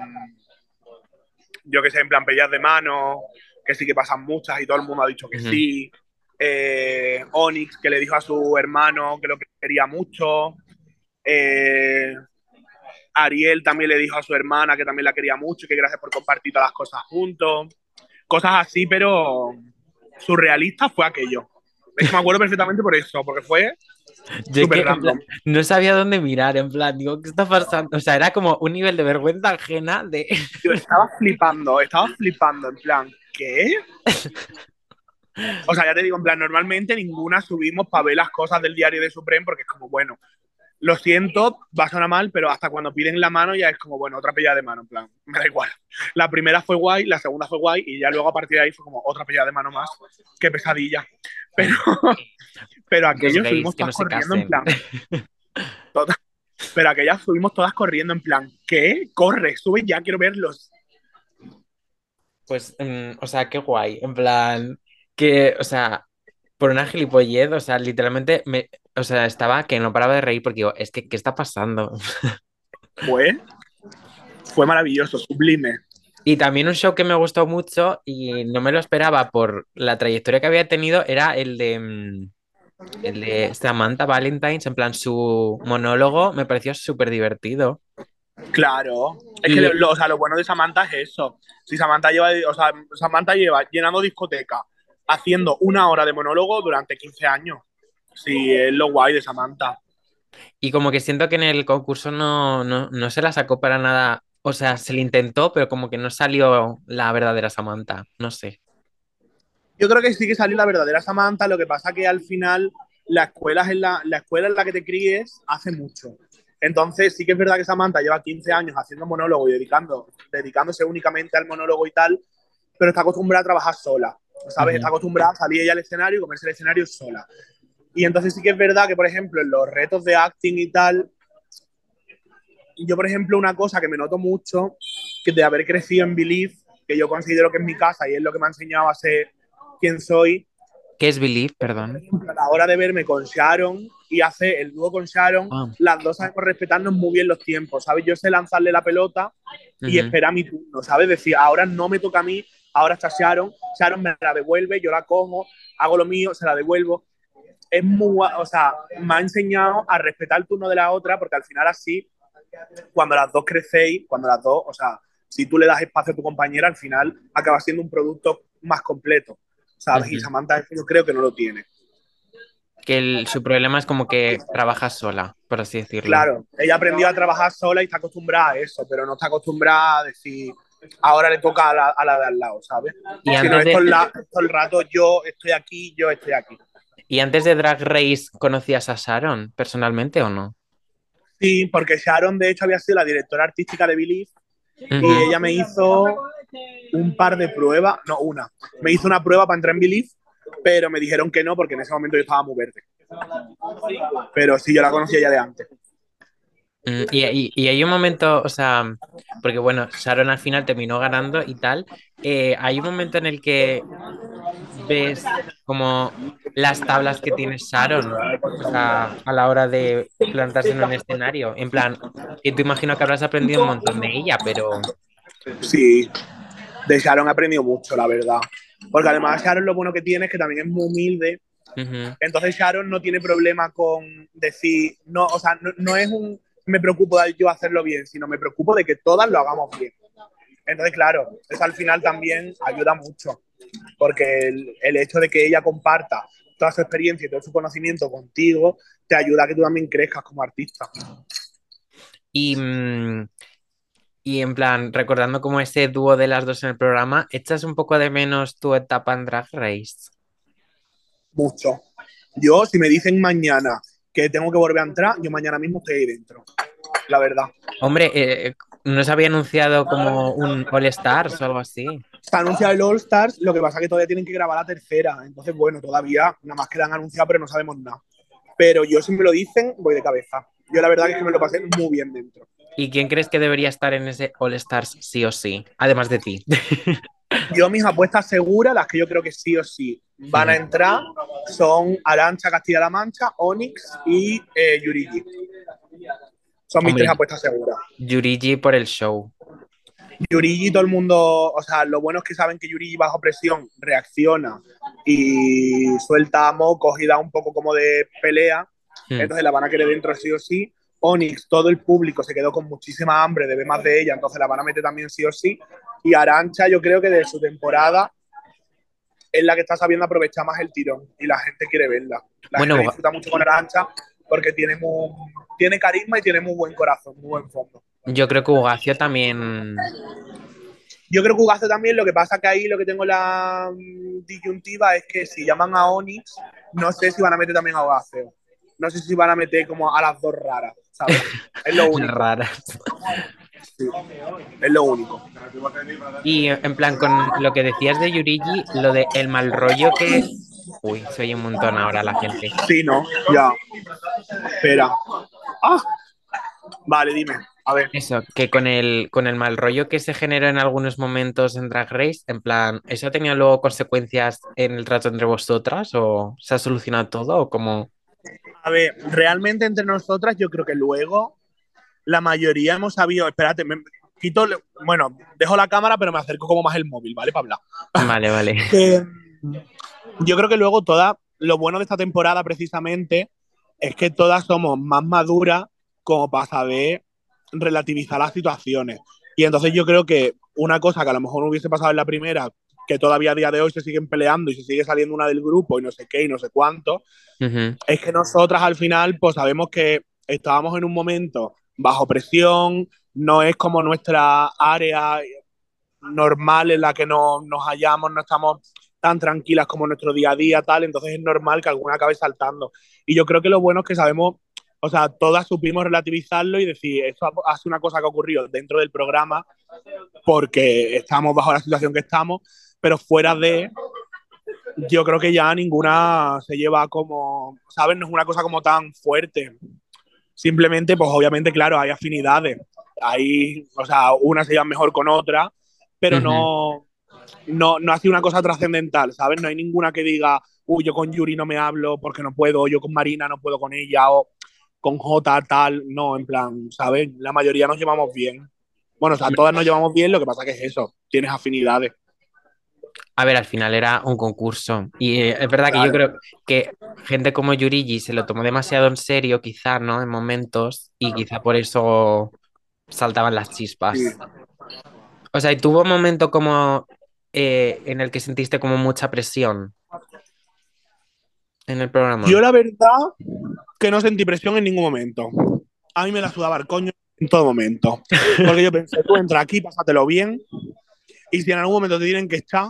Yo que sé, en plan pellas de mano, que sí que pasan muchas y todo el mundo ha dicho que sí. Eh, Onyx, que le dijo a su hermano que lo quería mucho. Eh, Ariel también le dijo a su hermana que también la quería mucho y que gracias por compartir todas las cosas juntos. Cosas así, pero surrealista fue aquello. Es que me acuerdo perfectamente por eso, porque fue Yo es súper que, plan, no sabía dónde mirar, en plan, digo, ¿qué está pasando? O sea, era como un nivel de vergüenza ajena de... Yo estaba flipando, estaba flipando, en plan, ¿qué? O sea, ya te digo, en plan, normalmente ninguna subimos para ver las cosas del diario de Supreme porque es como, bueno, lo siento, va a sonar mal, pero hasta cuando piden la mano ya es como, bueno, otra pellada de mano, en plan, me da igual. La primera fue guay, la segunda fue guay y ya luego a partir de ahí fue como otra pellada de mano más, qué pesadilla. Pero, pero aquello gays subimos que no todas corriendo en plan, pero aquellas subimos todas corriendo en plan, ¿qué? Corre, sube ya, quiero verlos. Pues, mm, o sea, qué guay, en plan, que, o sea, por una gilipollez, o sea, literalmente, me, o sea, estaba que no paraba de reír porque digo, es que, ¿qué está pasando? Fue, fue maravilloso, sublime. Y también un show que me gustó mucho y no me lo esperaba por la trayectoria que había tenido era el de, mm, el de Samantha Valentine, en plan su monólogo me pareció súper divertido. Claro. Es Y- que lo, o sea, lo bueno de Samantha es eso. Si Samantha lleva, o sea, Samantha lleva llenando discoteca, haciendo una hora de monólogo durante 15 años. Sí, es lo guay de Samantha. Y como que siento que en el concurso no, no, no se la sacó para nada, o sea, se le intentó, pero como que no salió la verdadera Samantha, no sé. Yo creo que sí que salió la verdadera Samantha, lo que pasa que al final la escuela, es en la, la escuela en la que te críes hace mucho. Entonces sí que es verdad que Samantha lleva 15 años haciendo monólogo y dedicando, dedicándose únicamente al monólogo y tal, pero está acostumbrada a trabajar sola, ¿sabes? Está acostumbrada a salir ella al escenario y comerse el escenario sola. Y entonces sí que es verdad que, por ejemplo, en los retos de acting y tal, yo, por ejemplo, una cosa que me noto mucho, que de haber crecido en Believe, que yo considero que es mi casa y es lo que me ha enseñado a ser quien soy, ¿Qué es Believe? Perdón. a la hora de verme con Sharon y hacer el dúo con Sharon, Ah. las dos sabemos respetarnos muy bien los tiempos, ¿sabes? Yo sé lanzarle la pelota y Ujú. esperar mi turno, ¿sabes? Decir, ahora no me toca a mí, ahora está Sharon, Sharon me la devuelve, yo la cojo, hago lo mío, se la devuelvo. Es muy, o sea, me ha enseñado a respetar el turno de la otra, porque al final así, cuando las dos crecéis, cuando las dos, o sea, si tú le das espacio a tu compañera, al final acaba siendo un producto más completo, ¿sabes? Y Ujú. Samantha eso yo creo que no lo tiene. Que el- su problema es como que trabaja sola, por así decirlo. Claro, ella aprendió a trabajar sola y está acostumbrada a eso, pero no está acostumbrada a decir, ahora le toca a la, a la de al lado, ¿sabes? Y Si no, es de, la- todo el rato yo estoy aquí, yo estoy aquí. y antes de Drag Race, ¿conocías a Sharon personalmente o no? Sí, porque Sharon de hecho había sido la directora artística de Believe y Ujú. ella me hizo un par de pruebas, no una, me hizo una prueba para entrar en Believe, pero me dijeron que no porque en ese momento yo estaba muy verde. Pero sí, yo la conocía ya de antes. Mm, y, y- y hay un momento, o sea, porque bueno, Sharon al final terminó ganando y tal. eh, hay un momento en el que ves como las tablas que tiene Sharon, o sea, a la hora de plantarse en un escenario. En plan, que tú imagino que habrás aprendido un montón de ella, pero Sí, de Sharon he aprendido mucho, la verdad. Porque además Sharon lo bueno que tiene es que también es muy humilde. ujú, Entonces Sharon no tiene problema con decir, no, o sea, no, no es un me preocupo de yo hacerlo bien, sino me preocupo de que todas lo hagamos bien. Entonces, claro, eso al final también ayuda mucho, porque el, el hecho de que ella comparta toda su experiencia y todo su conocimiento contigo, te ayuda a que tú también crezcas como artista. Y, mm, y en plan, recordando como ese dúo de las dos en el programa, ¿echas un poco de menos tu etapa en Drag Race? Mucho. Yo, si me dicen mañana que tengo que volver a entrar, yo mañana mismo estoy ahí dentro. La verdad. Hombre, eh, ¿no se había anunciado como un All Stars o algo así? Se ha anunciado el All Stars, lo que pasa es que todavía tienen que grabar la tercera. Entonces, bueno, todavía nada más que la han anunciado, pero no sabemos nada. Pero yo, si me lo dicen, voy de cabeza. Yo la verdad es que me lo pasé muy bien dentro. ¿Y quién crees que debería estar en ese All Stars sí o sí? Además de ti. Yo mis apuestas seguras, las que yo creo que sí o sí van a entrar, son Arancha Castilla-La Mancha, Onyx y eh, Yurigi. Son mis Hombre. tres apuestas seguras. Yurigi por el show. Yurigi, todo el mundo, o sea, lo bueno es que saben que Yurigi bajo presión reacciona y suelta mocos y da un poco como de pelea, Hmm. entonces la van a querer dentro sí o sí. Onyx, todo el público se quedó con muchísima hambre de ver más de ella, entonces la van a meter también sí o sí. Y Arancha, yo creo que de su temporada es la que está sabiendo aprovechar más el tirón y la gente quiere verla. La Bueno, gente disfruta mucho con Arancha porque tiene, muy, tiene carisma y tiene muy buen corazón, muy buen fondo. Yo creo que Ugacio también. Yo creo que Ugace también, lo que pasa que ahí lo que tengo la mm, disyuntiva es que si llaman a Onyx, no sé si van a meter también a Ugace. No sé si van a meter como a las dos raras, ¿sabes? Es lo único. raras. Sí. Es lo único. Y en plan, con lo que decías de Yurigi, lo de el mal rollo que. Uy, se oye un montón ahora la gente. Sí, ¿no? Ya. Espera. ¡Ah! Vale, dime. A ver. Eso, que con el, con el mal rollo que se generó en algunos momentos en Drag Race, en plan, ¿eso ha tenido luego consecuencias en el trato entre vosotras? ¿O se ha solucionado todo? ¿O como.? A ver, realmente entre nosotras yo creo que luego la mayoría hemos sabido, espérate, me quito, bueno, dejo la cámara pero me acerco como más el móvil, ¿vale? Para hablar. Vale, vale. Yo creo que luego todas, lo bueno de esta temporada precisamente es que todas somos más maduras como para saber relativizar las situaciones. Y entonces yo creo que una cosa que a lo mejor no hubiese pasado en la primera, que todavía a día de hoy se siguen peleando y se sigue saliendo una del grupo y no sé qué y no sé cuánto, es que nosotras al final pues sabemos que estábamos en un momento bajo presión, no es como nuestra área normal en la que no, nos hallamos, no estamos tan tranquilas como nuestro día a día, tal, entonces es normal que alguna acabe saltando. Y yo creo que lo bueno es que sabemos, o sea, todas supimos relativizarlo y decir, esto ha, ha sido una cosa que ha ocurrido dentro del programa porque estamos bajo la situación que estamos, pero fuera de, yo creo que ya ninguna se lleva como, ¿sabes? No es una cosa como tan fuerte. Simplemente, pues obviamente, claro, hay afinidades. Hay, o sea, una se lleva mejor con otra, pero no, no, no ha sido una cosa trascendental, ¿sabes? No hay ninguna que diga, uy, yo con Yuri no me hablo porque no puedo, o yo con Marina no puedo con ella, o con J tal, no, en plan, ¿sabes? La mayoría nos llevamos bien. Bueno, o sea, todas nos llevamos bien, lo que pasa que es eso, tienes afinidades. A ver, al final era un concurso. Y eh, es verdad que yo creo que gente como Yurigi se lo tomó demasiado en serio, quizá, ¿no? En momentos, y quizá por eso saltaban las chispas. Sí. O sea, ¿y tuvo un momento como eh, en el que sentiste como mucha presión en el programa? Yo la verdad que no sentí presión en ningún momento. A mí me la sudaba el coño en todo momento. Porque yo pensé, tú entra aquí, pásatelo bien. Y si en algún momento te tienen que echar,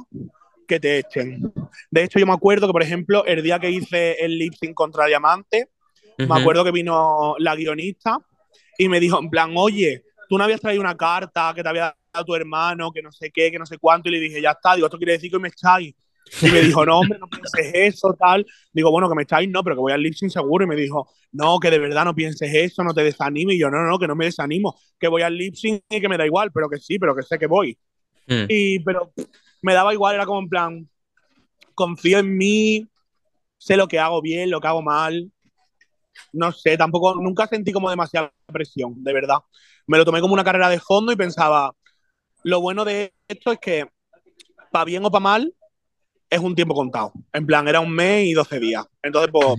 que te echen. De hecho, yo me acuerdo que, por ejemplo, el día que hice el lip sync contra Diamante, Ujú. me acuerdo que vino la guionista y me dijo, en plan, oye, tú no habías traído una carta que te había dado tu hermano, que no sé qué, que no sé cuánto. Y le dije, ya está, digo, esto quiere decir que me echáis. Y me dijo, no, hombre, no pienses eso, tal. Digo, bueno, que me echáis, no, pero que voy al lip seguro. Y me dijo, no, que de verdad no pienses eso, no te desanimes. Y yo, no, no, que no me desanimo, que voy al lip y que me da igual, pero que sí, pero que sé que voy. Mm. Y, pero me daba igual, era como en plan, confío en mí, sé lo que hago bien, lo que hago mal. No sé, tampoco, nunca sentí como demasiada presión, de verdad. Me lo tomé como una carrera de fondo y pensaba, lo bueno de esto es que, para bien o para mal, es un tiempo contado. En plan, era un mes y 12 días. Entonces, pues,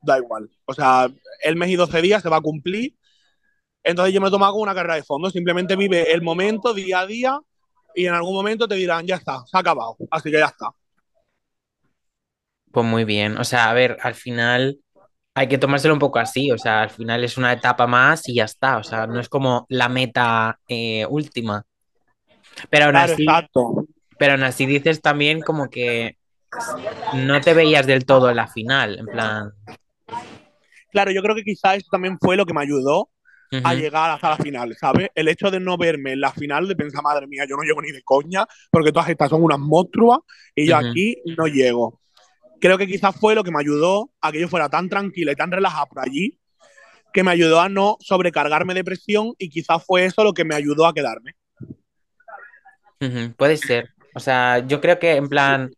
da igual. O sea, el mes y 12 días se va a cumplir. Entonces yo me he tomado como una carrera de fondo. Simplemente vive el momento día a día y en algún momento te dirán, ya está, se ha acabado. Así que ya está. Pues muy bien. O sea, a ver, al final hay que tomárselo un poco así. O sea, al final es una etapa más y ya está. O sea, no es como la meta eh, última. Pero aún así, pero aún así dices también como que no te veías del todo en la final, en plan. Claro, yo creo que quizás eso también fue lo que me ayudó a llegar hasta la final, ¿sabes? El hecho de no verme en la final, de pensar, madre mía, yo no llego ni de coña, porque todas estas son unas monstruas y yo aquí no llego. Creo que quizás fue lo que me ayudó a que yo fuera tan tranquila y tan relajada por allí, que me ayudó a no sobrecargarme de presión y quizás fue eso lo que me ayudó a quedarme. Puede ser. O sea, yo creo que en plan,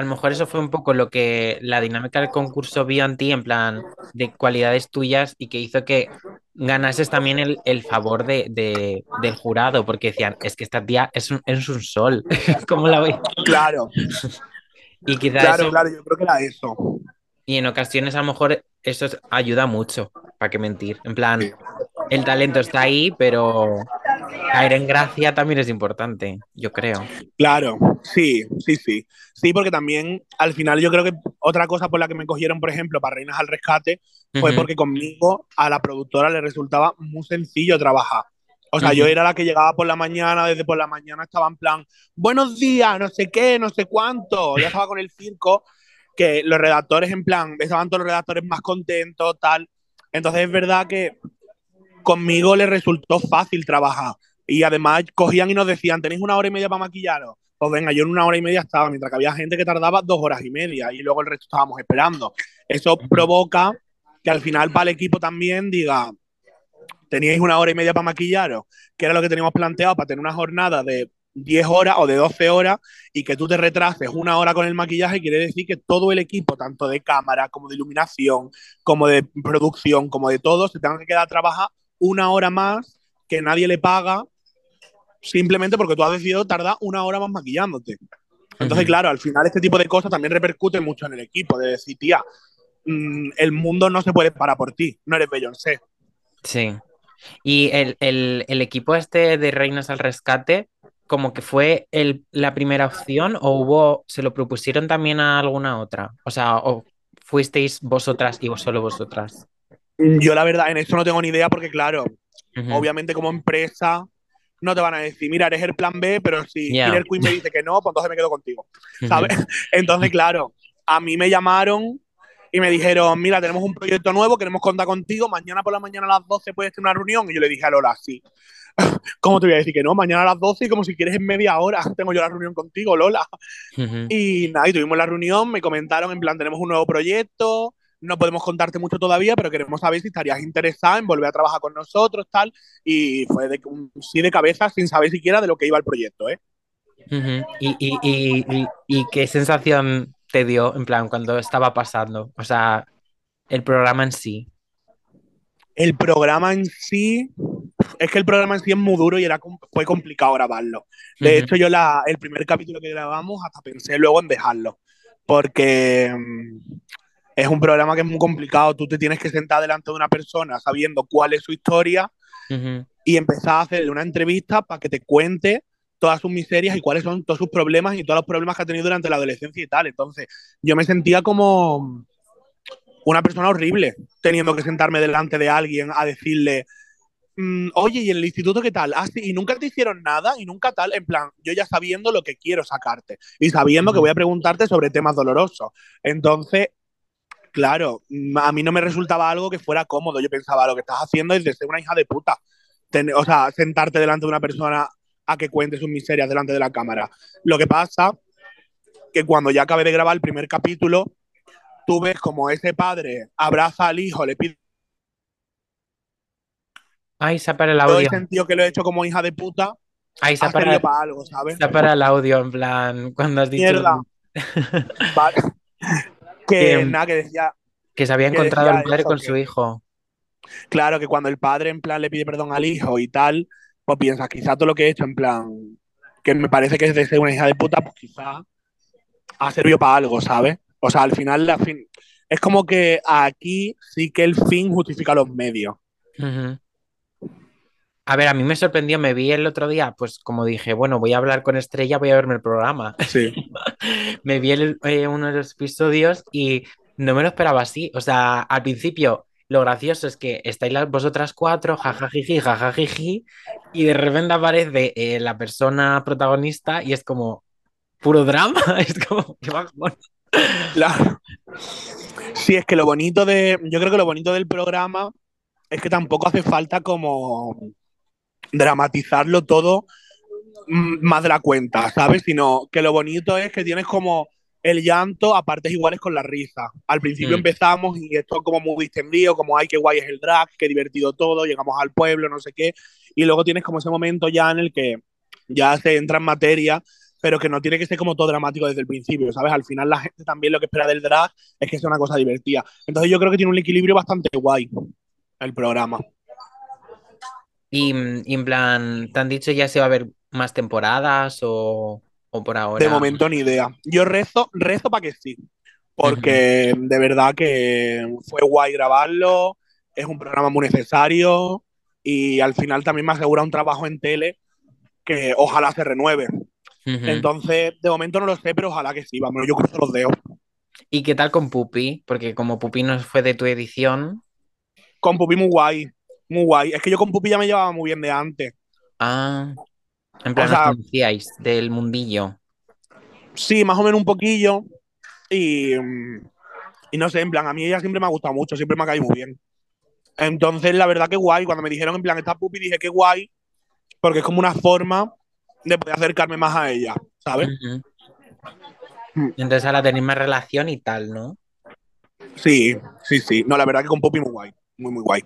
a lo mejor eso fue un poco lo que la dinámica del concurso vio en ti, en plan, de cualidades tuyas y que hizo que ganases también el, favor de, del jurado, porque decían, es que esta tía es un, es un sol, ¿cómo la voy? Claro. y quizás claro, claro, yo creo que era eso. Y en ocasiones a lo mejor eso ayuda mucho, para qué mentir. En plan, el talento está ahí, pero caer en gracia también es importante, yo creo. Claro, sí, sí, sí. Sí, porque también al final yo creo que otra cosa por la que me cogieron, por ejemplo, para Reinas al Rescate, fue porque conmigo a la productora le resultaba muy sencillo trabajar. O sea, yo era la que llegaba por la mañana, desde por la mañana estaba en plan, buenos días, no sé qué, no sé cuánto. Ya estaba con el circo, que los redactores en plan, estaban todos los redactores más contentos, tal. Entonces es verdad que conmigo le resultó fácil trabajar. Y además cogían y nos decían, ¿tenéis una hora y media para maquillaros? Pues venga, yo en una hora y media estaba, mientras que había gente que tardaba dos horas y media y luego el resto estábamos esperando. Eso provoca que al final para el equipo también diga, teníais una hora y media para maquillaros, que era lo que teníamos planteado para tener una jornada de 10 horas o de 12 horas y que tú te retrases una hora con el maquillaje, quiere decir que todo el equipo, tanto de cámara como de iluminación, como de producción, como de todo, se tenga que quedar a trabajar una hora más que nadie le paga simplemente porque tú has decidido tardar una hora más maquillándote. Entonces, claro, al final este tipo de cosas también repercuten mucho en el equipo, de decir, tía, mm, el mundo no se puede parar por ti, no eres Beyoncé. Sí. Y el, equipo este de Reinas al Rescate, como que fue la primera opción o hubo, se lo propusieron también a alguna otra? O sea, o fuisteis vosotras y vos solo vosotras. Yo la verdad en eso no tengo ni idea porque claro, obviamente como empresa no te van a decir, mira, eres el plan B, pero si Killer Queen me dice que no, pues entonces me quedo contigo, ¿sabes? entonces, claro, a mí me llamaron y me dijeron, mira, tenemos un proyecto nuevo, queremos contar contigo, mañana por la mañana a las 12 puedes tener una reunión. Y yo le dije a Lola, sí. ¿Cómo te voy a decir que no? Mañana a las 12 y como si quieres en media hora tengo yo la reunión contigo, Lola. Y nada, y tuvimos la reunión, me comentaron en plan, tenemos un nuevo proyecto, no podemos contarte mucho todavía, pero queremos saber si estarías interesada en volver a trabajar con nosotros, tal. Y fue de, un sí de cabeza sin saber siquiera de lo que iba el proyecto, ¿eh? ¿Y, qué sensación te dio, en plan, cuando estaba pasando? O sea, el programa en sí. El programa en sí, es que el programa en sí es muy duro y era, fue complicado grabarlo. De hecho, yo la, el primer capítulo que grabamos hasta pensé luego en dejarlo, porque mm, es un programa que es muy complicado. Tú te tienes que sentar delante de una persona sabiendo cuál es su historia y empezar a hacerle una entrevista para que te cuente todas sus miserias y cuáles son todos sus problemas y todos los problemas que ha tenido durante la adolescencia y tal. Entonces, yo me sentía como una persona horrible teniendo que sentarme delante de alguien a decirle, mm, oye, ¿y en el instituto qué tal? Ah, sí, y nunca te hicieron nada y nunca tal, en plan, yo ya sabiendo lo que quiero sacarte y sabiendo que voy a preguntarte sobre temas dolorosos. Entonces, Claro, a mí no me resultaba algo que fuera cómodo. Yo pensaba, lo que estás haciendo es de ser una hija de puta. o sea, sentarte delante de una persona a que cuente sus miserias delante de la cámara. Lo que pasa que cuando ya acabé de grabar el primer capítulo, tú ves como ese padre abraza al hijo, le pide. Ay, se para el Todo audio. el sentido que lo he hecho como hija de puta, Ay, se para, para algo, ¿sabes? se para el audio, en plan, cuando has dicho Mierda. Vale. Que Que- nada, que decía, que se había encontrado el padre con que- su hijo. claro, que cuando el padre en plan le pide perdón al hijo y tal, pues piensas, quizá todo lo que he hecho en plan, que me parece que es de ser una hija de puta, pues quizá ha servido para algo, ¿sabes? O sea, al final, la fin... es como que aquí sí que el fin justifica los medios. Ujú. A ver, a mí me sorprendió, me vi el otro día, pues como dije, bueno, voy a hablar con Estrella, voy a verme el programa. Sí. Me vi el- eh, uno de los episodios y no me lo esperaba así. O sea, al principio lo gracioso es que estáis las, vosotras cuatro, jajajiji, jajajiji, y de repente aparece eh, la persona protagonista y es como puro drama. Es como, qué bajón. Claro. Sí, es que lo bonito de. Yo creo que lo bonito del programa es que tampoco hace falta como dramatizarlo todo más de la cuenta, ¿sabes? Sino que lo bonito es que tienes como el llanto a partes iguales con la risa. Al principio Mm. empezamos y esto como muy distendido, como ay, qué guay es el drag, qué divertido todo, llegamos al pueblo, no sé qué. Y luego tienes como ese momento ya en el que ya se entra en materia, pero que no tiene que ser como todo dramático desde el principio, ¿sabes? Al final la gente también lo que espera del drag es que sea una cosa divertida. Entonces yo creo que tiene un equilibrio bastante guay el programa. Y, mm, y en plan, ¿te han dicho ya si va a haber más temporadas o, o por ahora? De momento ni idea. Yo rezo, rezo para que sí, porque de verdad que fue guay grabarlo, es un programa muy necesario y al final también me asegura un trabajo en tele que ojalá se renueve. Entonces, de momento no lo sé, pero ojalá que sí, vamos, yo cruzo los dedos. ¿Y qué tal con Pupi? Porque como Pupi no fue de tu edición. Con Pupi muy guay, muy guay. Es que yo con Pupi ya me llevaba muy bien de antes. Ah, en plan, O sea- conocíais del mundillo. Sí, más o menos un poquillo. Y, y no sé, en plan, a mí ella siempre me ha gustado mucho, siempre me ha caído muy bien. Entonces, la verdad que guay. Cuando me dijeron en plan, está Pupi, dije que guay, porque es como una forma de poder acercarme más a ella, ¿sabes? Mm. Entonces ahora tenéis más relación y tal, ¿no? Sí, sí, sí. No, la verdad que con Pupi muy guay, muy, muy guay.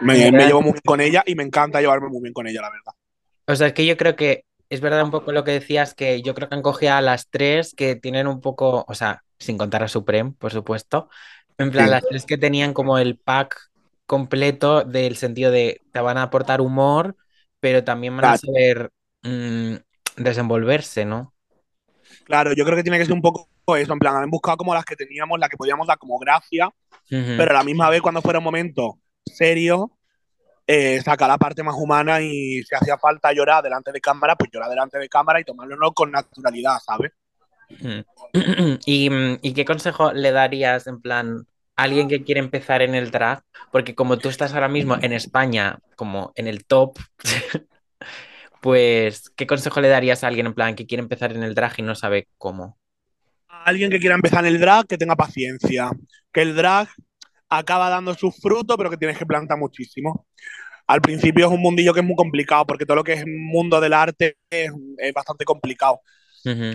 Me, llevo muy bien con ella y me encanta llevarme muy bien con ella, la verdad. O sea, es que yo creo que es verdad un poco lo que decías, que yo creo que han cogido a las tres que tienen un poco, o sea, sin contar a Supreme, por supuesto, en plan, Sí. las tres que tenían como el pack completo del sentido de te van a aportar humor, pero también van a saber mm, desenvolverse, ¿no? Claro, yo creo que tiene que ser un poco eso, en plan, han buscado como las que teníamos, las que podíamos dar como gracia, pero a la misma vez cuando fuera un momento serio, eh, sacar la parte más humana y si hacía falta llorar delante de cámara, pues llorar delante de cámara y tomarlo con naturalidad, ¿sabes? Mm. ¿Y, mm, ¿y qué consejo le darías en plan a alguien que quiere empezar en el drag? Porque como tú estás ahora mismo en España, como en el top, pues ¿qué consejo le darías a alguien en plan que quiere empezar en el drag y no sabe cómo? A alguien que quiera empezar en el drag, que tenga paciencia, que el drag acaba dando sus frutos, pero que tienes que plantar muchísimo. Al principio es un mundillo que es muy complicado, porque todo lo que es mundo del arte es, es bastante complicado.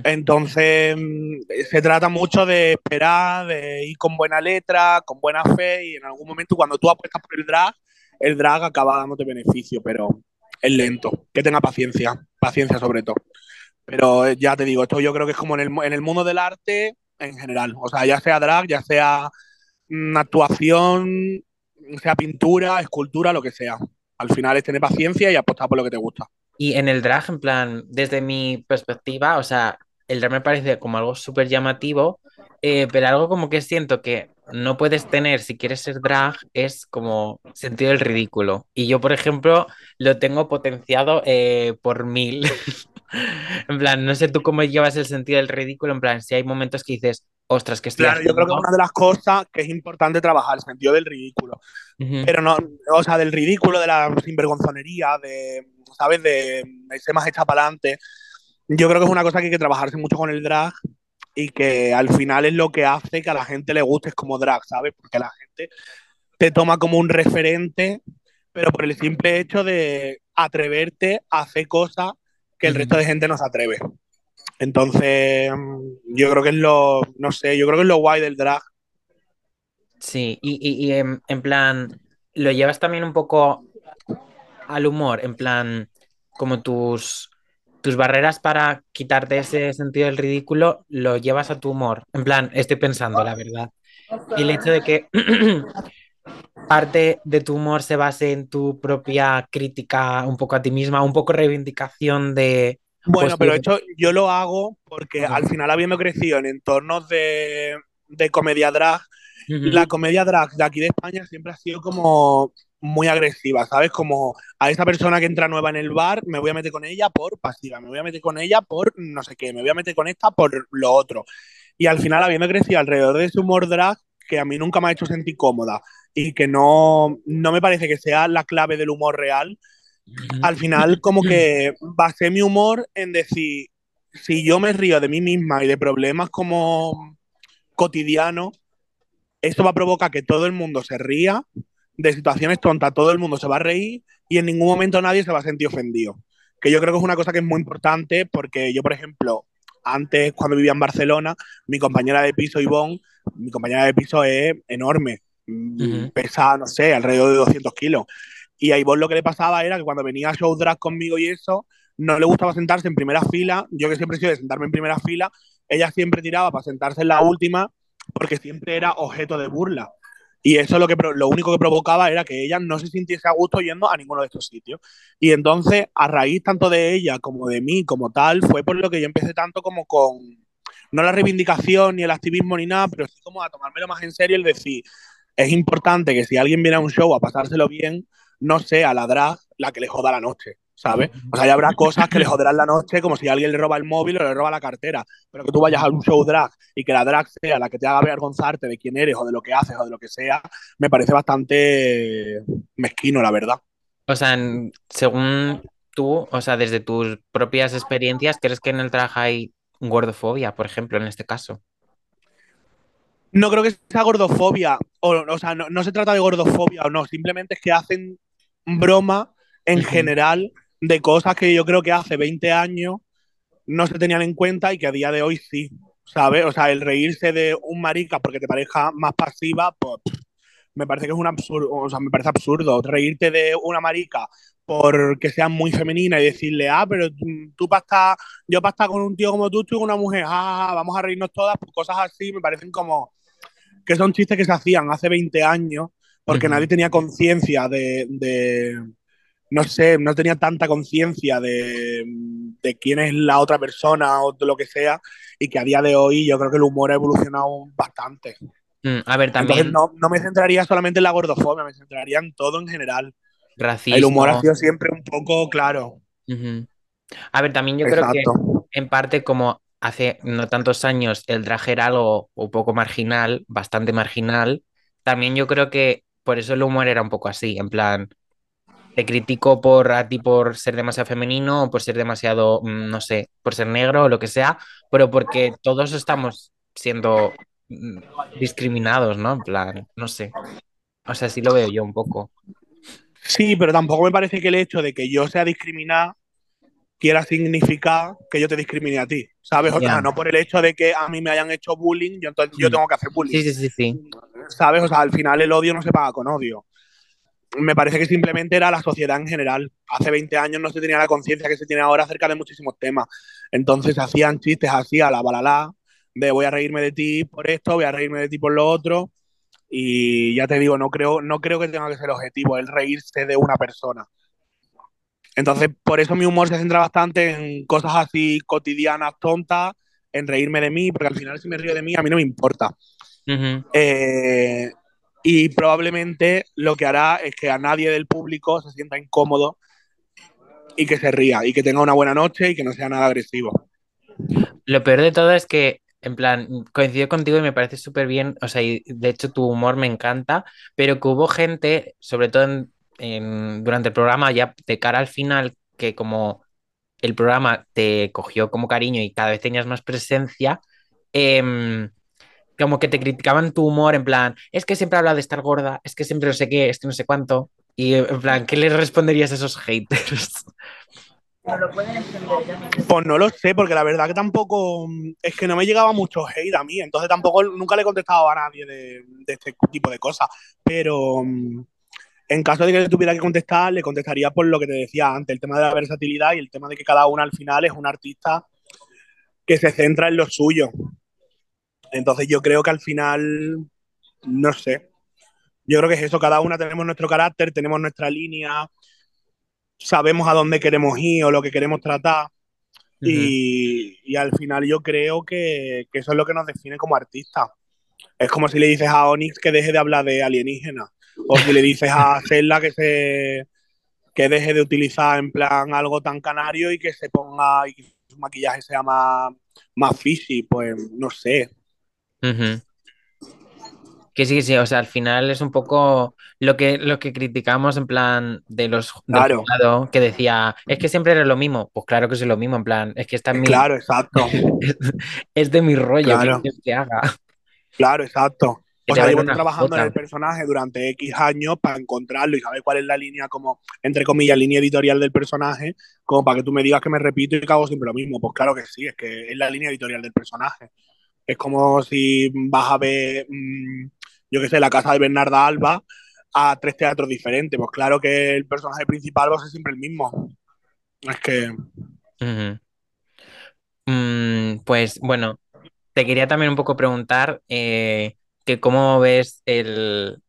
Entonces, mm, se trata mucho de esperar, de ir con buena letra, con buena fe, y en algún momento, cuando tú apuestas por el drag, el drag acaba dándote beneficio, pero es lento. Que tenga paciencia, paciencia sobre todo. Pero eh, ya te digo, esto yo creo que es como en el, en el mundo del arte en general. O sea, ya sea drag, ya sea actuación, sea pintura, escultura, lo que sea. Al final es tener paciencia y apostar por lo que te gusta. Y en el drag, en plan, desde mi perspectiva, o sea, el drag me parece como algo súper llamativo, eh, pero algo como que siento que no puedes tener si quieres ser drag es como sentido del ridículo. Y yo, por ejemplo, lo tengo potenciado eh, por mil. En plan, no sé tú cómo llevas el sentido del ridículo, en plan, si hay momentos que dices, ostras, que estoy Claro, yo creo que es haciendo? una de las cosas que es importante trabajar, el sentido del ridículo. Ujú, Pero no, o sea, del ridículo, de la sinvergonzonería, de, ¿sabes? De, de ser más hecha para adelante. Yo creo que es una cosa que hay que trabajarse mucho con el drag y que al final es lo que hace que a la gente le guste como drag, ¿sabes? Porque la gente te toma como un referente, pero por el simple hecho de atreverte a hacer cosas que el resto de gente no se atreve. Entonces, yo creo que es lo, no sé, yo creo que es lo guay del drag. Sí, y, en, plan, lo llevas también un poco al humor, en plan, como tus, tus barreras para quitarte ese sentido del ridículo, lo llevas a tu humor. En plan, estoy pensando, la verdad. Y el hecho de que parte de tu humor se base en tu propia crítica un poco a ti misma, un poco reivindicación de, bueno, pues pero esto yo lo hago porque al final, habiendo crecido en entornos de, comedia drag, la comedia drag de aquí de España siempre ha sido como muy agresiva, ¿sabes? Como a esa persona que entra nueva en el bar, me voy a meter con ella por pasiva, me voy a meter con ella por no sé qué, me voy a meter con esta por lo otro. Y al final, habiendo crecido alrededor de ese humor drag, que a mí nunca me ha hecho sentir cómoda y que no, no me parece que sea la clave del humor real, al final como que basé mi humor en decir, si yo me río de mí misma y de problemas como cotidianos, esto va a provocar que todo el mundo se ría, de situaciones tontas todo el mundo se va a reír y en ningún momento nadie se va a sentir ofendido. Que yo creo que es una cosa que es muy importante porque yo, por ejemplo, antes cuando vivía en Barcelona, mi compañera de piso, Ivonne, mi compañera de piso es enorme, pesa, no sé, alrededor de 200 kilos. Y a Ivonne lo que le pasaba era que cuando venía a show drag conmigo y eso, no le gustaba sentarse en primera fila. Yo que siempre he sido de sentarme en primera fila, ella siempre tiraba para sentarse en la última porque siempre era objeto de burla. Y eso lo, que, lo único que provocaba era que ella no se sintiese a gusto yendo a ninguno de estos sitios. Y entonces, a raíz tanto de ella como de mí, como tal, fue por lo que yo empecé tanto como con, no la reivindicación ni el activismo ni nada, pero sí como a tomármelo más en serio el decir, es importante que si alguien viene a un show a pasárselo bien, no sea la drag la que le joda la noche, ¿sabes? O sea, ya habrá cosas que le joderán la noche, como si alguien le roba el móvil o le roba la cartera, pero que tú vayas a un show drag y que la drag sea la que te haga avergonzarte de quién eres o de lo que haces o de lo que sea, me parece bastante mezquino, la verdad. O sea, según tú, o sea, desde tus propias experiencias, ¿crees que en el drag hay gordofobia, por ejemplo, en este caso? No creo que sea gordofobia, o, o sea, no, no, se trata de gordofobia o no, simplemente es que hacen broma en general de cosas que yo creo que hace 20 años no se tenían en cuenta y que a día de hoy sí, ¿sabes? O sea, el reírse de un marica porque te parezca más pasiva, pues me parece que es un absurdo, o sea, me parece absurdo. Reírte de una marica porque sea muy femenina y decirle, ah, pero tú para estar, yo para estar con un tío como tú, estoy con una mujer, ah, vamos a reírnos todas, pues cosas así me parecen como que son chistes que se hacían hace 20 años porque nadie tenía conciencia de, no sé, no tenía tanta conciencia de, quién es la otra persona o de lo que sea, y que a día de hoy yo creo que el humor ha evolucionado bastante. Mm, a ver, también. no, me centraría solamente en la gordofobia, me centraría en todo en general. El humor ha sido siempre un poco claro. A ver, también yo creo que en parte como hace no tantos años el drag era algo un poco marginal, bastante marginal, también yo creo que por eso el humor era un poco así, en plan, te critico por a ti por ser demasiado femenino o por ser demasiado, mm, no sé, por ser negro o lo que sea, pero porque todos estamos siendo mm, discriminados, ¿no? En plan, no sé. O sea, sí lo veo yo un poco. Sí, pero tampoco me parece que el hecho de que yo sea discriminada quiera significar que yo te discrimine a ti, ¿sabes? O sea, no por el hecho de que a mí me hayan hecho bullying, yo, entonces yo mm. tengo que hacer bullying. Sí, sí, sí, sí. ¿Sabes? O sea, al final el odio no se paga con odio. Me parece que simplemente era la sociedad en general. Hace 20 años no se tenía la conciencia que se tiene ahora acerca de muchísimos temas. Entonces hacían chistes así a la balala, de voy a reírme de ti por esto, voy a reírme de ti por lo otro. Y ya te digo, no creo, no creo que tenga que ser el objetivo, el reírse de una persona. Entonces, por eso mi humor se centra bastante en cosas así cotidianas, tontas, en reírme de mí, porque al final si me río de mí, a mí no me importa. Eh, y probablemente lo que hará es que a nadie del público se sienta incómodo y que se ría y que tenga una buena noche y que no sea nada agresivo. Lo peor de todo es que, en plan, coincido contigo y me parece súper bien, o sea, y de hecho tu humor me encanta, pero que hubo gente, sobre todo en, durante el programa, ya de cara al final, que como el programa te cogió como cariño y cada vez tenías más presencia, em, como que te criticaban tu humor, en plan, es que siempre habla de estar gorda, es que siempre no sé qué, es que no sé cuánto. Y en plan, ¿qué le responderías a esos haters? Pues no lo sé, porque la verdad que tampoco es que no me llegaba mucho hate a mí, entonces tampoco nunca le he contestado a nadie de, de este tipo de cosas. Pero en caso de que tuviera que contestar, le contestaría por lo que te decía antes, el tema de la versatilidad y el tema de que cada uno al final es un artista que se centra en lo suyo. Entonces yo creo que al final, no sé, yo creo que es eso, cada una tenemos nuestro carácter, tenemos nuestra línea, sabemos a dónde queremos ir o lo que queremos tratar. Uh -huh. y, y, al final yo creo que, que, eso es lo que nos define como artistas. Es como si le dices a Onyx que deje de hablar de alienígenas. O si le dices a Zelda que se que deje de utilizar en plan algo tan canario y que se ponga y que su maquillaje sea más, más fishy, pues no sé. Uh -huh. Que sí, sí, o sea, al final es un poco lo que, lo que criticamos en plan de los claro. que decía, es que siempre era lo mismo. Pues claro que es lo mismo, en plan, es que está en mi... Claro, exacto. es de mi rollo, claro. que haga. Claro, exacto. O sea, llevo trabajando en el personaje durante X años para encontrarlo y saber cuál es la línea, como, entre comillas, línea editorial del personaje, como para que tú me digas que me repito y que hago siempre lo mismo. Pues claro que sí, es que es la línea editorial del personaje. Es como si vas a ver, mmm, yo qué sé, la casa de Bernarda Alba a tres teatros diferentes. Pues claro que el personaje principal va a ser siempre el mismo. Es que. Mm, pues bueno, te quería también un poco preguntar eh, que cómo ves el,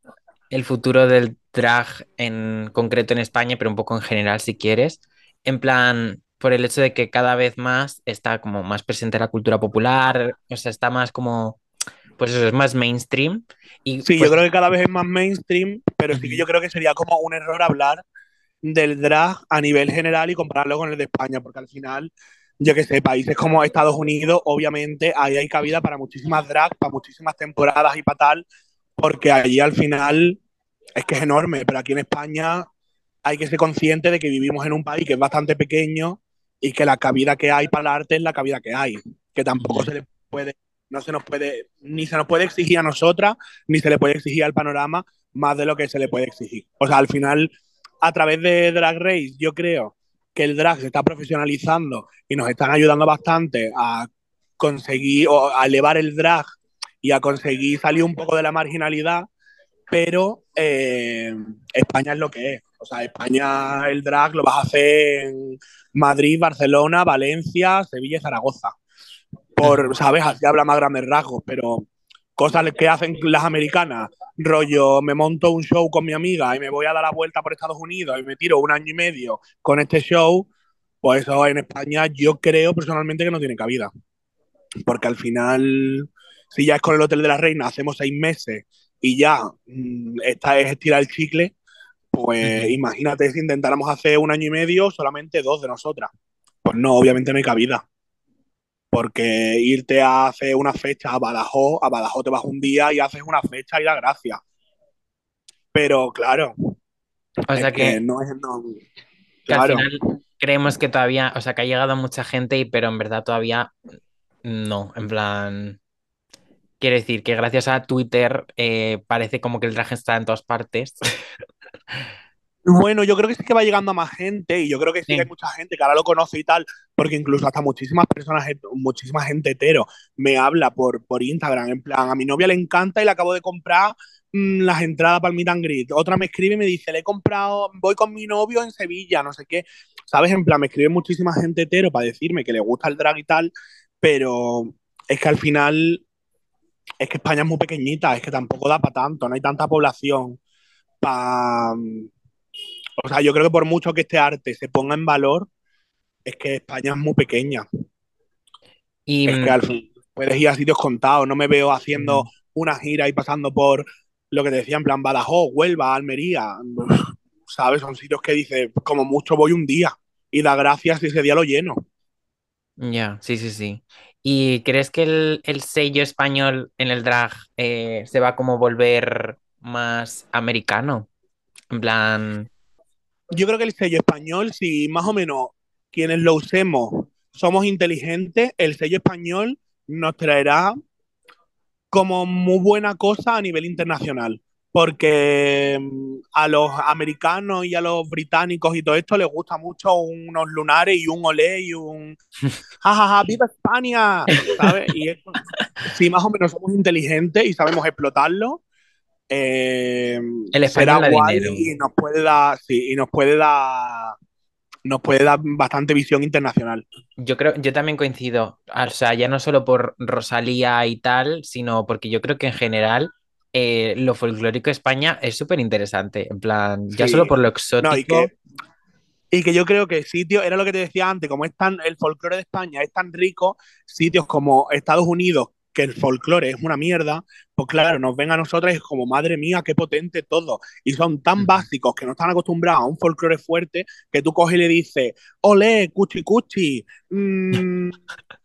el futuro del drag en concreto en España, pero un poco en general si quieres, en plan, por el hecho de que cada vez más está como más presente la cultura popular, o sea, está más como, pues eso, es más mainstream. Y sí, pues, yo creo que cada vez es más mainstream, pero sí que yo creo que sería como un error hablar del drag a nivel general y compararlo con el de España, porque al final, yo que sé, países como Estados Unidos, obviamente ahí hay cabida para muchísimas drags, para muchísimas temporadas y para tal, porque allí al final es que es enorme, pero aquí en España hay que ser consciente de que vivimos en un país que es bastante pequeño y que la cabida que hay para el arte es la cabida que hay, que tampoco se le puede, no se nos puede, ni se nos puede exigir a nosotras, ni se le puede exigir al panorama más de lo que se le puede exigir. O sea, al final, a través de Drag Race, yo creo que el drag se está profesionalizando y nos están ayudando bastante a conseguir o a elevar el drag y a conseguir salir un poco de la marginalidad, pero eh, España es lo que es. O sea, España el drag lo vas a hacer en Madrid, Barcelona, Valencia, Sevilla y Zaragoza. Por, ¿sabes? Así habla más grandes rasgos, pero cosas que hacen las americanas, rollo, me monto un show con mi amiga y me voy a dar la vuelta por Estados Unidos y me tiro un año y medio con este show, pues eso en España yo creo personalmente que no tiene cabida. Porque al final, si ya es con el Hotel de la Reina, hacemos seis meses y ya mmm, esta es estirar el chicle, pues imagínate si intentáramos hacer un año y medio solamente dos de nosotras. Pues no, obviamente no hay cabida. Porque irte a hacer una fecha a Badajoz, a Badajoz te vas un día y haces una fecha y la gracia. Pero claro. O sea que, que, no es. No, que claro. al final creemos que todavía, o sea, que ha llegado mucha gente, y, pero en verdad todavía no. En plan. Quiero decir que gracias a Twitter eh, parece como que el traje está en todas partes. Bueno, yo creo que sí que va llegando a más gente y yo creo que sí, Sí. que hay mucha gente que ahora lo conoce y tal, porque incluso hasta muchísimas personas, muchísima gente hetero me habla por, por Instagram, en plan, a mi novia le encanta y le acabo de comprar mmm, las entradas para el meet and greet. Otra me escribe y me dice, le he comprado, voy con mi novio en Sevilla, no sé qué. ¿Sabes? En plan, me escribe muchísima gente hetero para decirme que le gusta el drag y tal, pero es que al final, es que España es muy pequeñita, es que tampoco da para tanto, no hay tanta población para o sea, yo creo que por mucho que este arte se ponga en valor, es que España es muy pequeña. Y, es que al fin puedes ir a sitios contados. No me veo haciendo una gira y pasando por lo que te decía, en plan Badajoz, Huelva, Almería. ¿Sabes? Son sitios que dices, como mucho voy un día y da gracias si ese día lo lleno. Ya, sí, sí, sí. ¿Y crees que el, el sello español en el drag eh, se va a como volver más americano? En plan, yo creo que el sello español, si más o menos quienes lo usemos somos inteligentes, el sello español nos traerá como muy buena cosa a nivel internacional. porque mm, a los americanos y a los británicos y todo esto les gusta mucho unos lunares y un olé y un jajaja, viva España, ¿sabes? Y si más o menos somos inteligentes y sabemos explotarlo, eh, El será guay y nos puede dar, sí, y nos puede dar, nos puede dar bastante visión internacional. Yo creo, yo también coincido. O sea, ya no solo por Rosalía y tal, sino porque yo creo que en general eh, lo folclórico de España es súper interesante. En plan, ya Sí. solo por lo No, y exótico. que, y que yo creo que sitios, era lo que te decía antes, como es tan, el folclore de España es tan rico, sitios como Estados Unidos, que el folclore es una mierda, pues claro, nos ven a nosotras y es como, madre mía, qué potente todo. Y son tan básicos que no están acostumbrados a un folclore fuerte que tú coges y le dices, ole, cuchi cuchi, mm,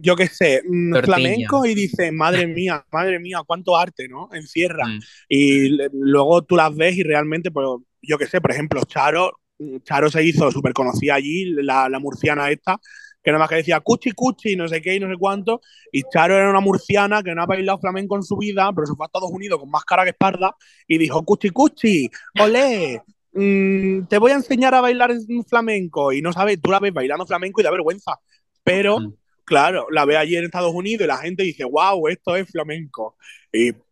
yo qué sé, mm, Tortilla. flamenco, y dices, madre mía, madre mía, cuánto arte, ¿no? Encierra. Mm. Y luego tú las ves y realmente, pues, yo qué sé, por ejemplo, Charo, Charo se hizo súper conocida allí, la, la murciana esta, que nada más que decía cuchi cuchi, no sé qué y no sé cuánto, y Charo era una murciana que no ha bailado flamenco en su vida, pero se fue a Estados Unidos con más cara que espalda y dijo cuchi cuchi, olé, mm, te voy a enseñar a bailar en flamenco, y no sabes, tú la ves bailando flamenco y da vergüenza, pero Mm. claro, la ves allí en Estados Unidos y la gente dice, wow, esto es flamenco, y pff,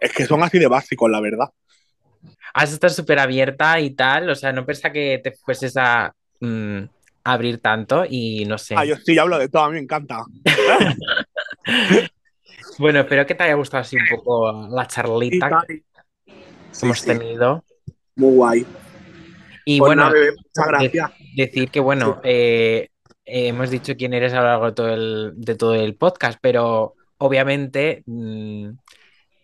es que son así de básicos, la verdad. Has estar súper abierta y tal. O sea, no pensaba que te fueses a mm, abrir tanto y no sé. Ah, yo sí hablo de todo, a mí me encanta. Bueno, espero que te haya gustado así un poco la charlita que Sí, hemos sí, tenido. muy guay. Y Pues bueno, nada, muchas de- gracias. decir que bueno, eh, eh, hemos dicho quién eres a lo largo de todo el, de todo el podcast, pero obviamente, mm,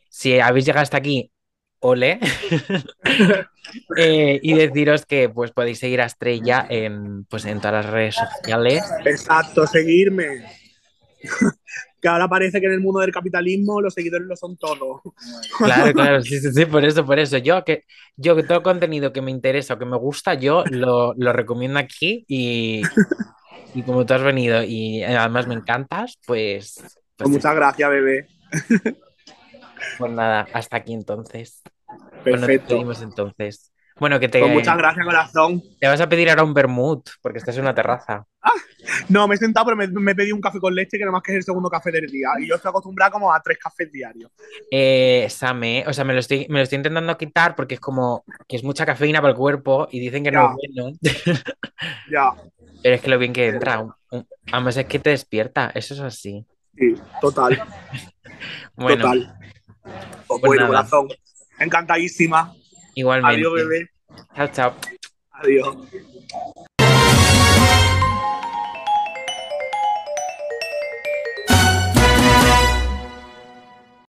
si habéis llegado hasta aquí, ole. Eh, y deciros que pues podéis seguir a Estrella en, pues, en todas las redes sociales. Exacto, seguirme. que ahora parece que en el mundo del capitalismo los seguidores lo son todos. Claro, claro, sí, sí, sí, por eso, por eso. Yo que yo que todo contenido que me interesa o que me gusta, yo lo, lo recomiendo aquí y, y como tú has venido y además me encantas, pues, Pues pues, muchas gracias, bebé. Pues nada, hasta aquí entonces. Perfecto. despedimos entonces. Bueno, que te, Pues muchas gracias, corazón. te vas a pedir ahora un vermut, porque estás en una terraza. No, me he sentado, pero me, me pedí un café con leche, que nada más que es el segundo café del día. Y yo estoy acostumbrada como a tres cafés diarios. Eh, Same, o sea, me lo estoy, me lo estoy intentando quitar porque es como que es mucha cafeína para el cuerpo y dicen que no es bueno. Ya, Pero es que lo bien que entra. Además es que te despierta, eso es así. sí, total, Bueno, total. Pues pues nada. corazón. Encantadísima. igualmente. Adiós, bebé. Chao, chao. Adiós.